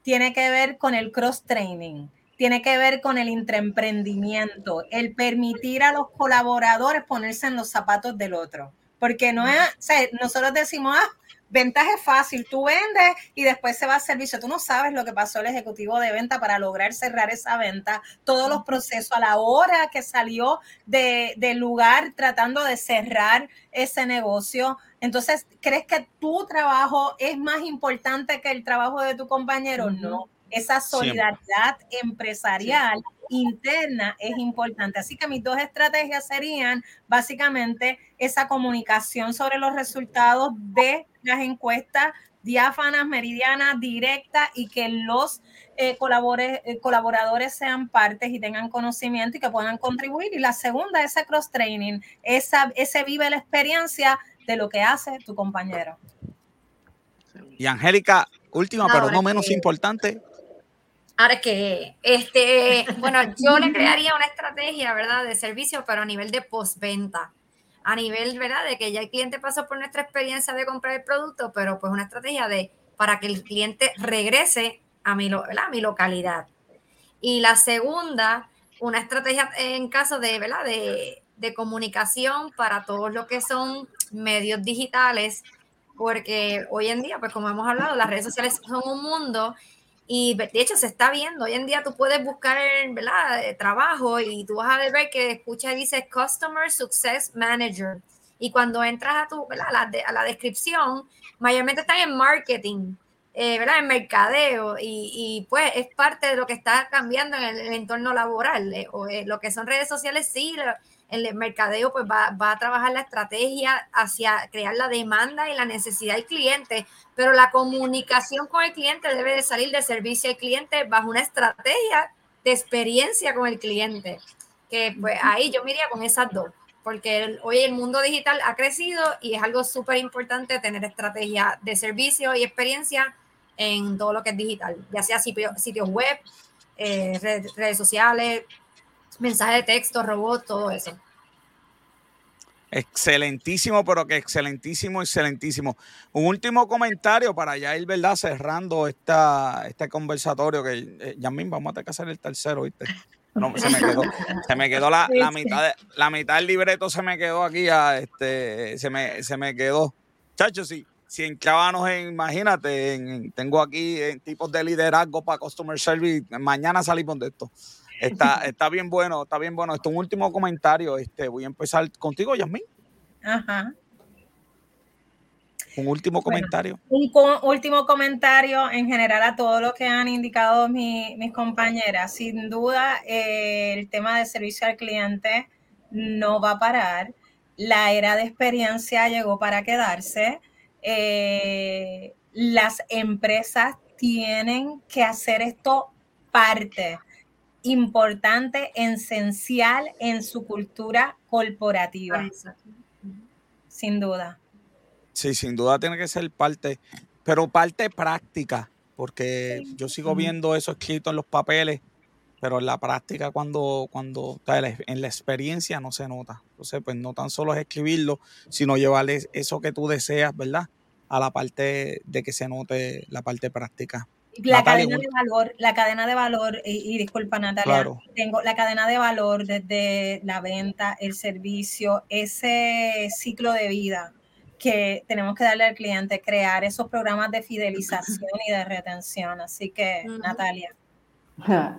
tiene que ver con el cross training tiene que ver con el intraemprendimiento, el permitir a los colaboradores ponerse en los zapatos del otro. Porque no es, o sea, nosotros decimos, ah, ventaja es fácil, tú vendes y después se va a servicio. Tú no sabes lo que pasó el ejecutivo de venta para lograr cerrar esa venta, todos los procesos a la hora que salió de, del lugar tratando de cerrar ese negocio. Entonces, ¿crees que tu trabajo es más importante que el trabajo de tu compañero? No esa solidaridad empresarial interna es importante. Así que mis dos estrategias serían básicamente esa comunicación sobre los resultados de las encuestas diáfanas, meridianas, directas y que los eh, eh, colaboradores sean partes y tengan conocimiento y que puedan contribuir. Y la segunda, ese cross-training, esa, ese vive la experiencia de lo que hace tu compañero. Y Angélica, última, pero no menos importante, Ahora que, este, bueno, yo le crearía una estrategia, ¿verdad?, de servicio, pero a nivel de postventa. A nivel, ¿verdad?, de que ya el cliente pasó por nuestra experiencia de comprar el producto, pero pues una estrategia de para que el cliente regrese a mi, ¿verdad? a mi localidad. Y la segunda, una estrategia en caso de, ¿verdad?, de, de comunicación para todos los que son medios digitales, porque hoy en día, pues como hemos hablado, las redes sociales son un mundo y de hecho se está viendo, hoy en día tú puedes buscar ¿verdad? trabajo y tú vas a ver que escucha y dice Customer Success Manager. Y cuando entras a, tu, A, la, a la descripción, mayormente está en marketing. eh, ¿verdad? En mercadeo y, pues es parte de lo que está cambiando en el, entorno laboral. Eh, o, eh, lo que son redes sociales, sí, el mercadeo pues va, va, a trabajar la estrategia hacia crear la demanda y la necesidad del cliente, pero la comunicación con el cliente debe de salir de servicio al cliente bajo una estrategia de experiencia con el cliente, que pues ahí yo me iría con esas dos porque hoy el mundo digital ha crecido y es algo súper importante tener estrategia de servicio y experiencia en todo lo que es digital, ya sea sitios web, eh, redes, sociales, mensajes de texto, robots, todo eso. Excelentísimo, pero que excelentísimo, excelentísimo. Un último comentario para ya ir, ¿verdad? Cerrando esta, este conversatorio que, eh, Yamín, vamos a tener que hacer el tercero, ¿viste? No, se me quedó, se me quedó la, la mitad la mitad del libreto se me quedó aquí, este, se me, se me quedó. Chacho, sí si en, imagínate, tengo aquí en tipos de liderazgo para customer service, mañana salimos de esto. Está, está bien bueno, está bien bueno. Esto un último comentario. Este, voy a empezar contigo, Yasmín. Ajá. Un último comentario. Un último comentario en general a todo lo que han indicado mis compañeras. Sin duda, eh, el tema de servicio al cliente no va a parar. La era de experiencia llegó para quedarse. Eh, las empresas tienen que hacer esto parte importante, esencial en su cultura corporativa. Sin duda. Sí, sin duda tiene que ser parte, pero parte práctica, porque yo sigo viendo eso escrito en los papeles, pero en la práctica cuando, cuando en la experiencia no se nota. Entonces, pues no tan solo es escribirlo, sino llevarle eso que tú deseas, ¿verdad? A la parte de que se note la parte práctica. La cadena de valor, la cadena de valor, y, disculpa Natalia, tengo la cadena de valor desde la venta, el servicio, ese ciclo de vida que tenemos que darle al cliente, crear esos programas de fidelización y de retención. Así que, Natalia.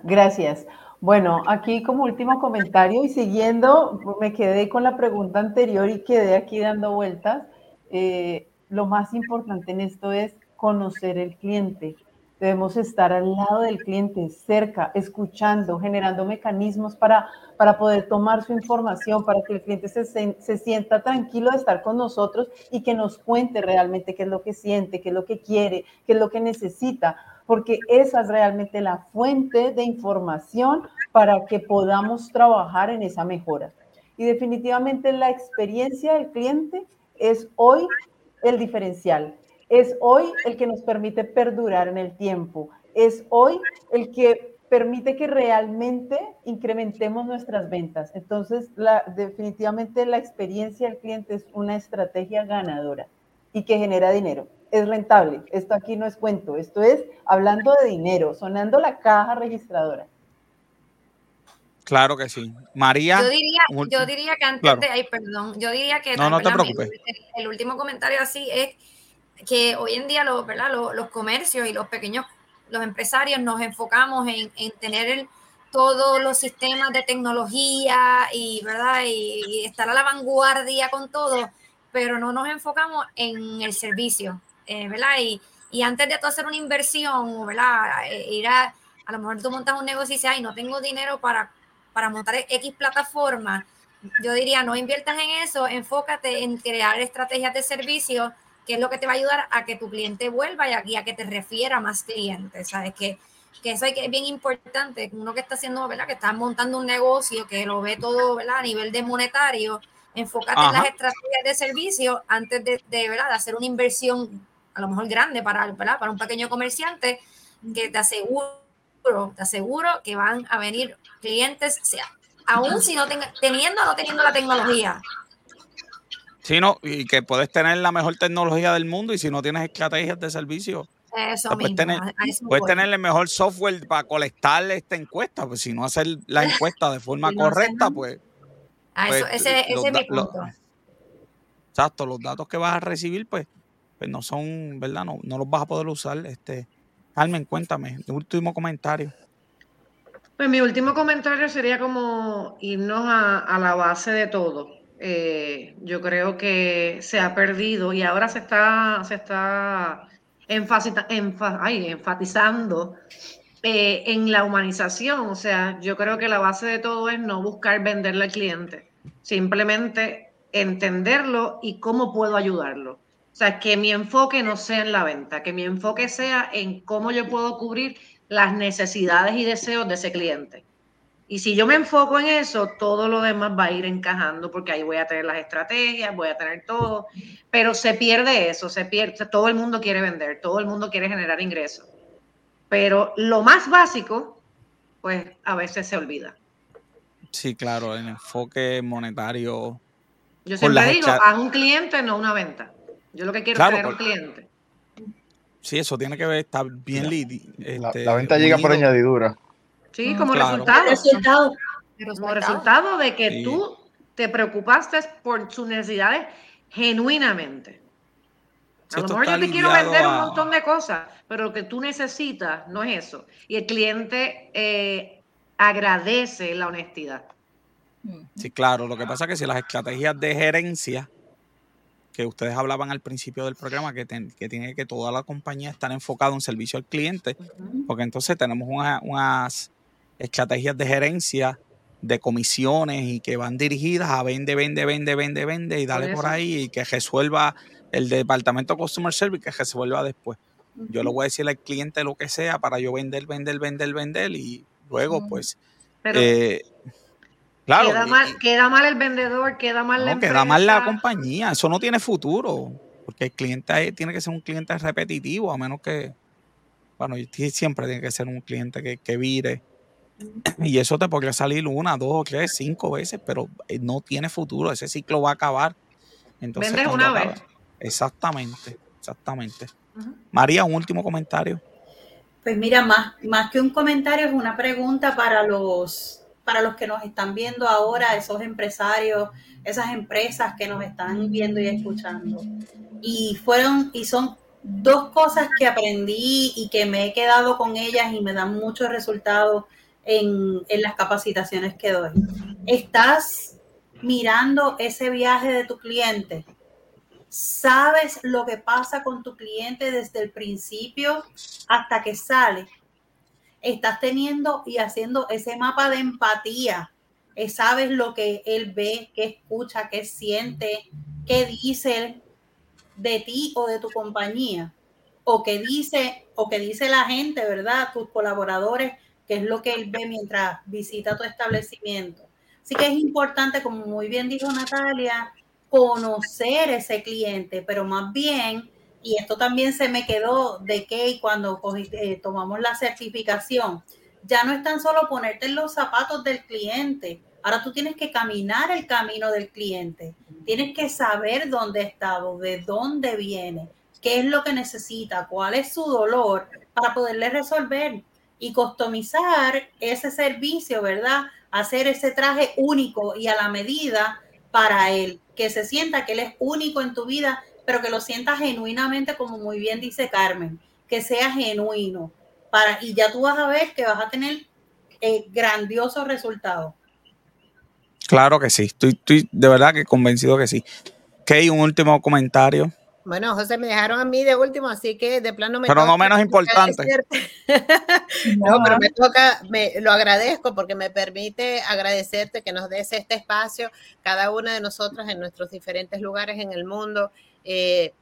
Gracias. Bueno, aquí como último comentario y siguiendo, me quedé con la pregunta anterior y quedé aquí dando vueltas. Eh, lo más importante en esto es conocer el cliente. Debemos estar al lado del cliente, cerca, escuchando, generando mecanismos para, para poder tomar su información, para que el cliente se, se, sienta tranquilo de estar con nosotros y que nos cuente realmente qué es lo que siente, qué es lo que quiere, qué es lo que necesita, porque esa es realmente la fuente de información para que podamos trabajar en esa mejora. Y definitivamente la experiencia del cliente es hoy el diferencial es hoy el que nos permite perdurar en el tiempo, es hoy el que permite que realmente incrementemos nuestras ventas. Entonces, definitivamente la experiencia del cliente es una estrategia ganadora y que genera dinero. Es rentable. Esto aquí no es cuento, esto es hablando de dinero, sonando la caja registradora. Claro que sí. María. Yo diría, que antes de, ay, perdón, yo diría que no, no te preocupes. el, último comentario así es que hoy en día los, ¿verdad? Los, comercios y los pequeños, los empresarios nos enfocamos en, tener todos los sistemas de tecnología y, ¿verdad? Y, estar a la vanguardia con todo, pero no nos enfocamos en el servicio, eh, ¿verdad? Y, antes de tú hacer una inversión, ¿verdad? Eh, ir a, a lo mejor tú montas un negocio y dices, ay, no tengo dinero para, para montar X plataforma. Yo diría, no inviertas en eso, enfócate en crear estrategias de servicio que es lo que te va a ayudar a que tu cliente vuelva y a, que te refiera más clientes, ¿sabes? Que, que eso es bien importante, uno que está haciendo, ¿verdad? Que está montando un negocio, que lo ve todo, ¿verdad? A nivel de monetario, enfócate en las estrategias de servicio antes de, de, ¿verdad? de hacer una inversión a lo mejor grande para, ¿verdad? para un pequeño comerciante, que te aseguro, te aseguro que van a venir clientes, sea, aún si no tenga, teniendo o no teniendo la tecnología, Sí, no, y que puedes tener la mejor tecnología del mundo y si no tienes estrategias de servicio, eso puedes, tener, puedes tener, el mejor software para colectar esta encuesta, pues si no hacer la encuesta de forma correcta, pues... Ah, pues, ese, ese es mi punto. exacto, los datos que vas a recibir, pues, pues no son, ¿verdad? No, no los vas a poder usar. Este, Carmen, cuéntame, el último comentario. Pues mi último comentario sería como irnos a la base de todo. Eh, yo creo que se ha perdido y ahora se está, se está enfatizando eh, en la humanización. O sea, yo creo que la base de todo es no buscar venderle al cliente, simplemente entenderlo y cómo puedo ayudarlo. O sea, que mi enfoque no sea en la venta, que mi enfoque sea en cómo yo puedo cubrir las necesidades y deseos de ese cliente. Y si yo me enfoco en eso, todo lo demás va a ir encajando porque ahí voy a tener las estrategias, voy a tener todo, pero se pierde eso, se pierde, todo el mundo quiere vender, todo el mundo quiere generar ingresos, pero lo más básico, pues a veces se olvida. Sí, claro, el enfoque monetario. Yo siempre digo, a un cliente, no una venta. Yo lo que quiero es tener un cliente. Sí, eso tiene que ver, está bien. Este, la, venta llega por añadidura. Sí, como resultado. Como resultado de que tú te preocupaste por sus necesidades genuinamente. a lo mejor yo te quiero vender un montón de cosas, pero lo que tú necesitas no es eso. Y el cliente eh, agradece la honestidad. Sí, claro. Lo que pasa es que si las estrategias de gerencia que ustedes hablaban al principio del programa, que, que tiene que toda la compañía estar enfocada en servicio al cliente, porque entonces tenemos unas estrategias de gerencia de comisiones y que van dirigidas a vende, vende, vende, vende, vende y dale por, ahí y que resuelva el departamento Customer Service que resuelva después. Yo le voy a decir al cliente lo que sea para yo vender, vender, vender, vender y luego pues... Eh, claro, queda, mal, queda mal el vendedor, queda mal la empresa. Queda mal la compañía, eso no tiene futuro, porque el cliente tiene que ser un cliente repetitivo, a menos que, bueno, siempre tiene que ser un cliente que, que vire y eso te podría salir una, dos, tres, cinco veces, pero eh, no tiene futuro. Ese ciclo va a acabar. Entonces, Vendes una vez. Exactamente, exactamente. María, un último comentario. Pues mira, más, más que un comentario, es una pregunta para los, para los que nos están viendo ahora, esos empresarios, esas empresas que nos están viendo y escuchando. Y fueron, y son dos cosas que aprendí y que me he quedado con ellas y me dan muchos resultados en, las capacitaciones que doy. Estás mirando ese viaje de tu cliente. Sabes lo que pasa con tu cliente desde el principio hasta que sale. Estás teniendo y haciendo ese mapa de empatía. Eh, sabes lo que él ve, qué escucha, qué siente, qué dice de ti o de tu compañía. O qué dice, o qué dice la gente, ¿verdad? Tus colaboradores que es lo que él ve mientras visita tu establecimiento. Así que es importante, como muy bien dijo Natalia, conocer ese cliente, pero más bien, y esto también se me quedó de que cuando eh, tomamos la certificación, ya no es tan solo ponerte en los zapatos del cliente, ahora tú tienes que caminar el camino del cliente, tienes que saber dónde está, de dónde viene, qué es lo que necesita, cuál es su dolor para poderle resolver y customizar ese servicio, ¿verdad? Hacer ese traje único y a la medida para él, que se sienta que él es único en tu vida, pero que lo sienta genuinamente, como muy bien dice Carmen, que sea genuino. Para, y ya tú vas a ver que vas a tener eh, grandiosos resultados. Claro que sí, estoy, estoy de verdad que convencido que sí. Kay, un último comentario. Bueno, José, me dejaron a mí de último, así que de plano me Pero no menos importante. no, pero me toca, me, lo agradezco porque me permite agradecerte que nos des este espacio, cada una de nosotras en nuestros diferentes lugares en el mundo. Eh,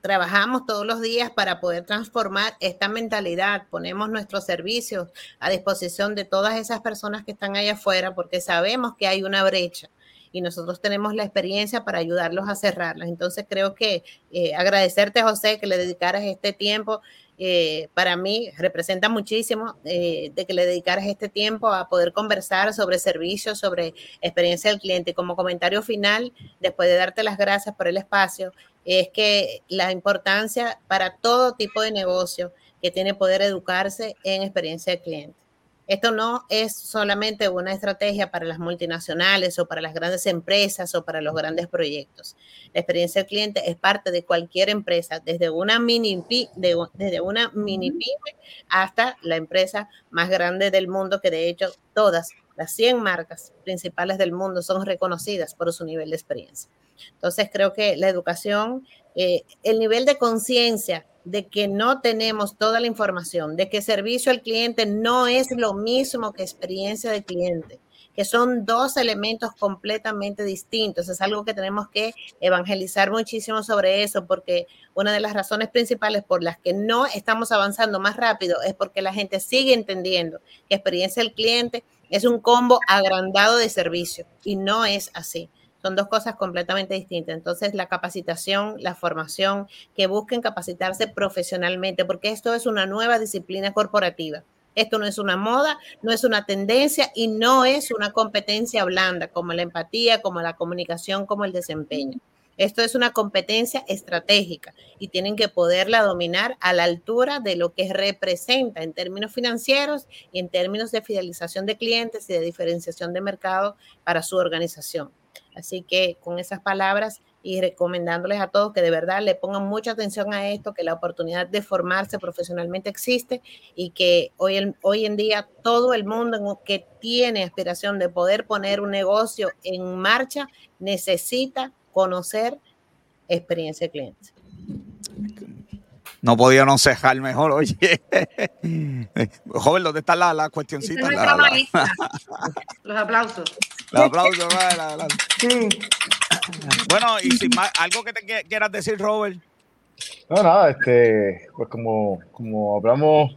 trabajamos todos los días para poder transformar esta mentalidad, ponemos nuestros servicios a disposición de todas esas personas que están allá afuera porque sabemos que hay una brecha y nosotros tenemos la experiencia para ayudarlos a cerrarlas. Entonces creo que eh, agradecerte, José, que le dedicaras este tiempo. Eh, para mí representa muchísimo eh, de que le dedicaras este tiempo a poder conversar sobre servicios, sobre experiencia del cliente. Como comentario final, después de darte las gracias por el espacio, es que la importancia para todo tipo de negocio que tiene poder educarse en experiencia del cliente. Esto no es solamente una estrategia para las multinacionales o para las grandes empresas o para los grandes proyectos. La experiencia del cliente es parte de cualquier empresa, desde una mini, desde una mini pyme hasta la empresa más grande del mundo, que de hecho todas las 100 marcas principales del mundo son reconocidas por su nivel de experiencia. Entonces, creo que la educación, eh, el nivel de conciencia de que no tenemos toda la información, de que servicio al cliente no es lo mismo que experiencia de cliente, que son dos elementos completamente distintos. Es algo que tenemos que evangelizar muchísimo sobre eso, porque una de las razones principales por las que no estamos avanzando más rápido es porque la gente sigue entendiendo que experiencia del cliente es un combo agrandado de servicio y no es así. Son dos cosas completamente distintas. Entonces, la capacitación, la formación, que busquen capacitarse profesionalmente, porque esto es una nueva disciplina corporativa. Esto no es una moda, no es una tendencia y no es una competencia blanda como la empatía, como la comunicación, como el desempeño. Esto es una competencia estratégica y tienen que poderla dominar a la altura de lo que representa en términos financieros y en términos de fidelización de clientes y de diferenciación de mercado para su organización. Así que con esas palabras y recomendándoles a todos que de verdad le pongan mucha atención a esto, que la oportunidad de formarse profesionalmente existe y que hoy en, hoy en día todo el mundo que tiene aspiración de poder poner un negocio en marcha necesita conocer experiencia de clientes. No podía no cejar mejor, oye. Joven, ¿dónde está la, la cuestioncita? Los aplausos. Los aplausos, Sí. Bueno, y sin más, ¿algo que te quieras decir, Robert? No, nada, este, pues como, como hablamos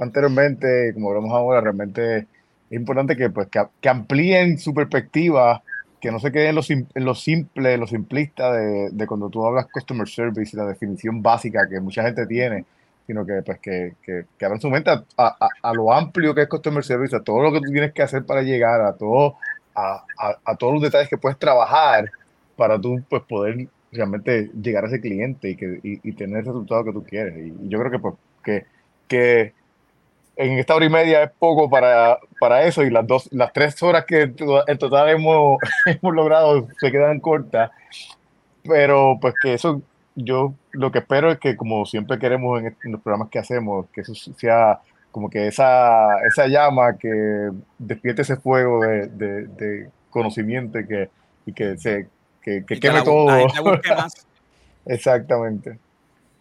anteriormente, como hablamos ahora, realmente es importante que, pues, que, amplíen su perspectiva, que no se queden en lo, en lo simple, en lo simplista de, de, cuando tú hablas customer service y la definición básica que mucha gente tiene, sino que, pues, que, que, que abran su mente a, a, a, lo amplio que es customer service, a todo lo que tú tienes que hacer para llegar, a todo, a, a todos los detalles que puedes trabajar para tú pues, poder realmente llegar a ese cliente y, que, y, tener el resultado que tú quieres. Y, yo creo que, pues, que, que en esta hora y media es poco para, para eso y las, dos, las tres horas que en total hemos, hemos logrado se quedan cortas. Pero pues que eso, yo lo que espero es que como siempre queremos en, los programas que hacemos, que eso sea como que esa, esa llama que despierte ese fuego de, de, de conocimiento y que, y que se que, que queme todo. Exactamente.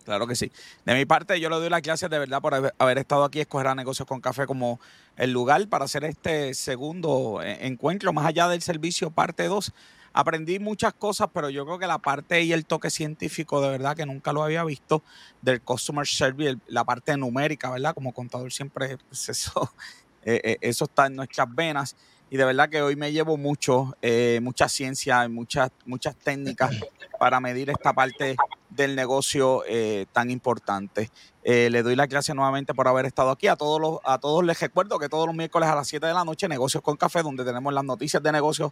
Claro que sí. De mi parte, yo le doy las gracias de verdad por haber, estado aquí, escoger a Negocios con Café como el lugar para hacer este segundo eh, encuentro, más allá del servicio parte 2. Aprendí muchas cosas, pero yo creo que la parte y el toque científico, de verdad que nunca lo había visto, del Customer Service, la parte numérica, ¿verdad? Como contador siempre, eso, eh, eh, eso está en nuestras venas y de verdad que hoy me llevo mucho, eh, mucha ciencia, muchas, muchas técnicas para medir esta parte del negocio eh, tan importante. Eh, le doy las gracias nuevamente por haber estado aquí. A todos, los, a todos les recuerdo que todos los miércoles a las 7 de la noche, Negocios con Café, donde tenemos las noticias de negocios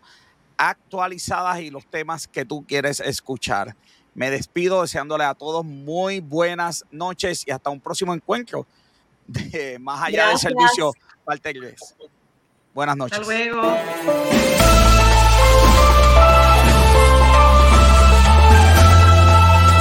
actualizadas y los temas que tú quieres escuchar. Me despido deseándole a todos muy buenas noches y hasta un próximo encuentro de Más allá del servicio, Walter Buenas noches. Hasta luego.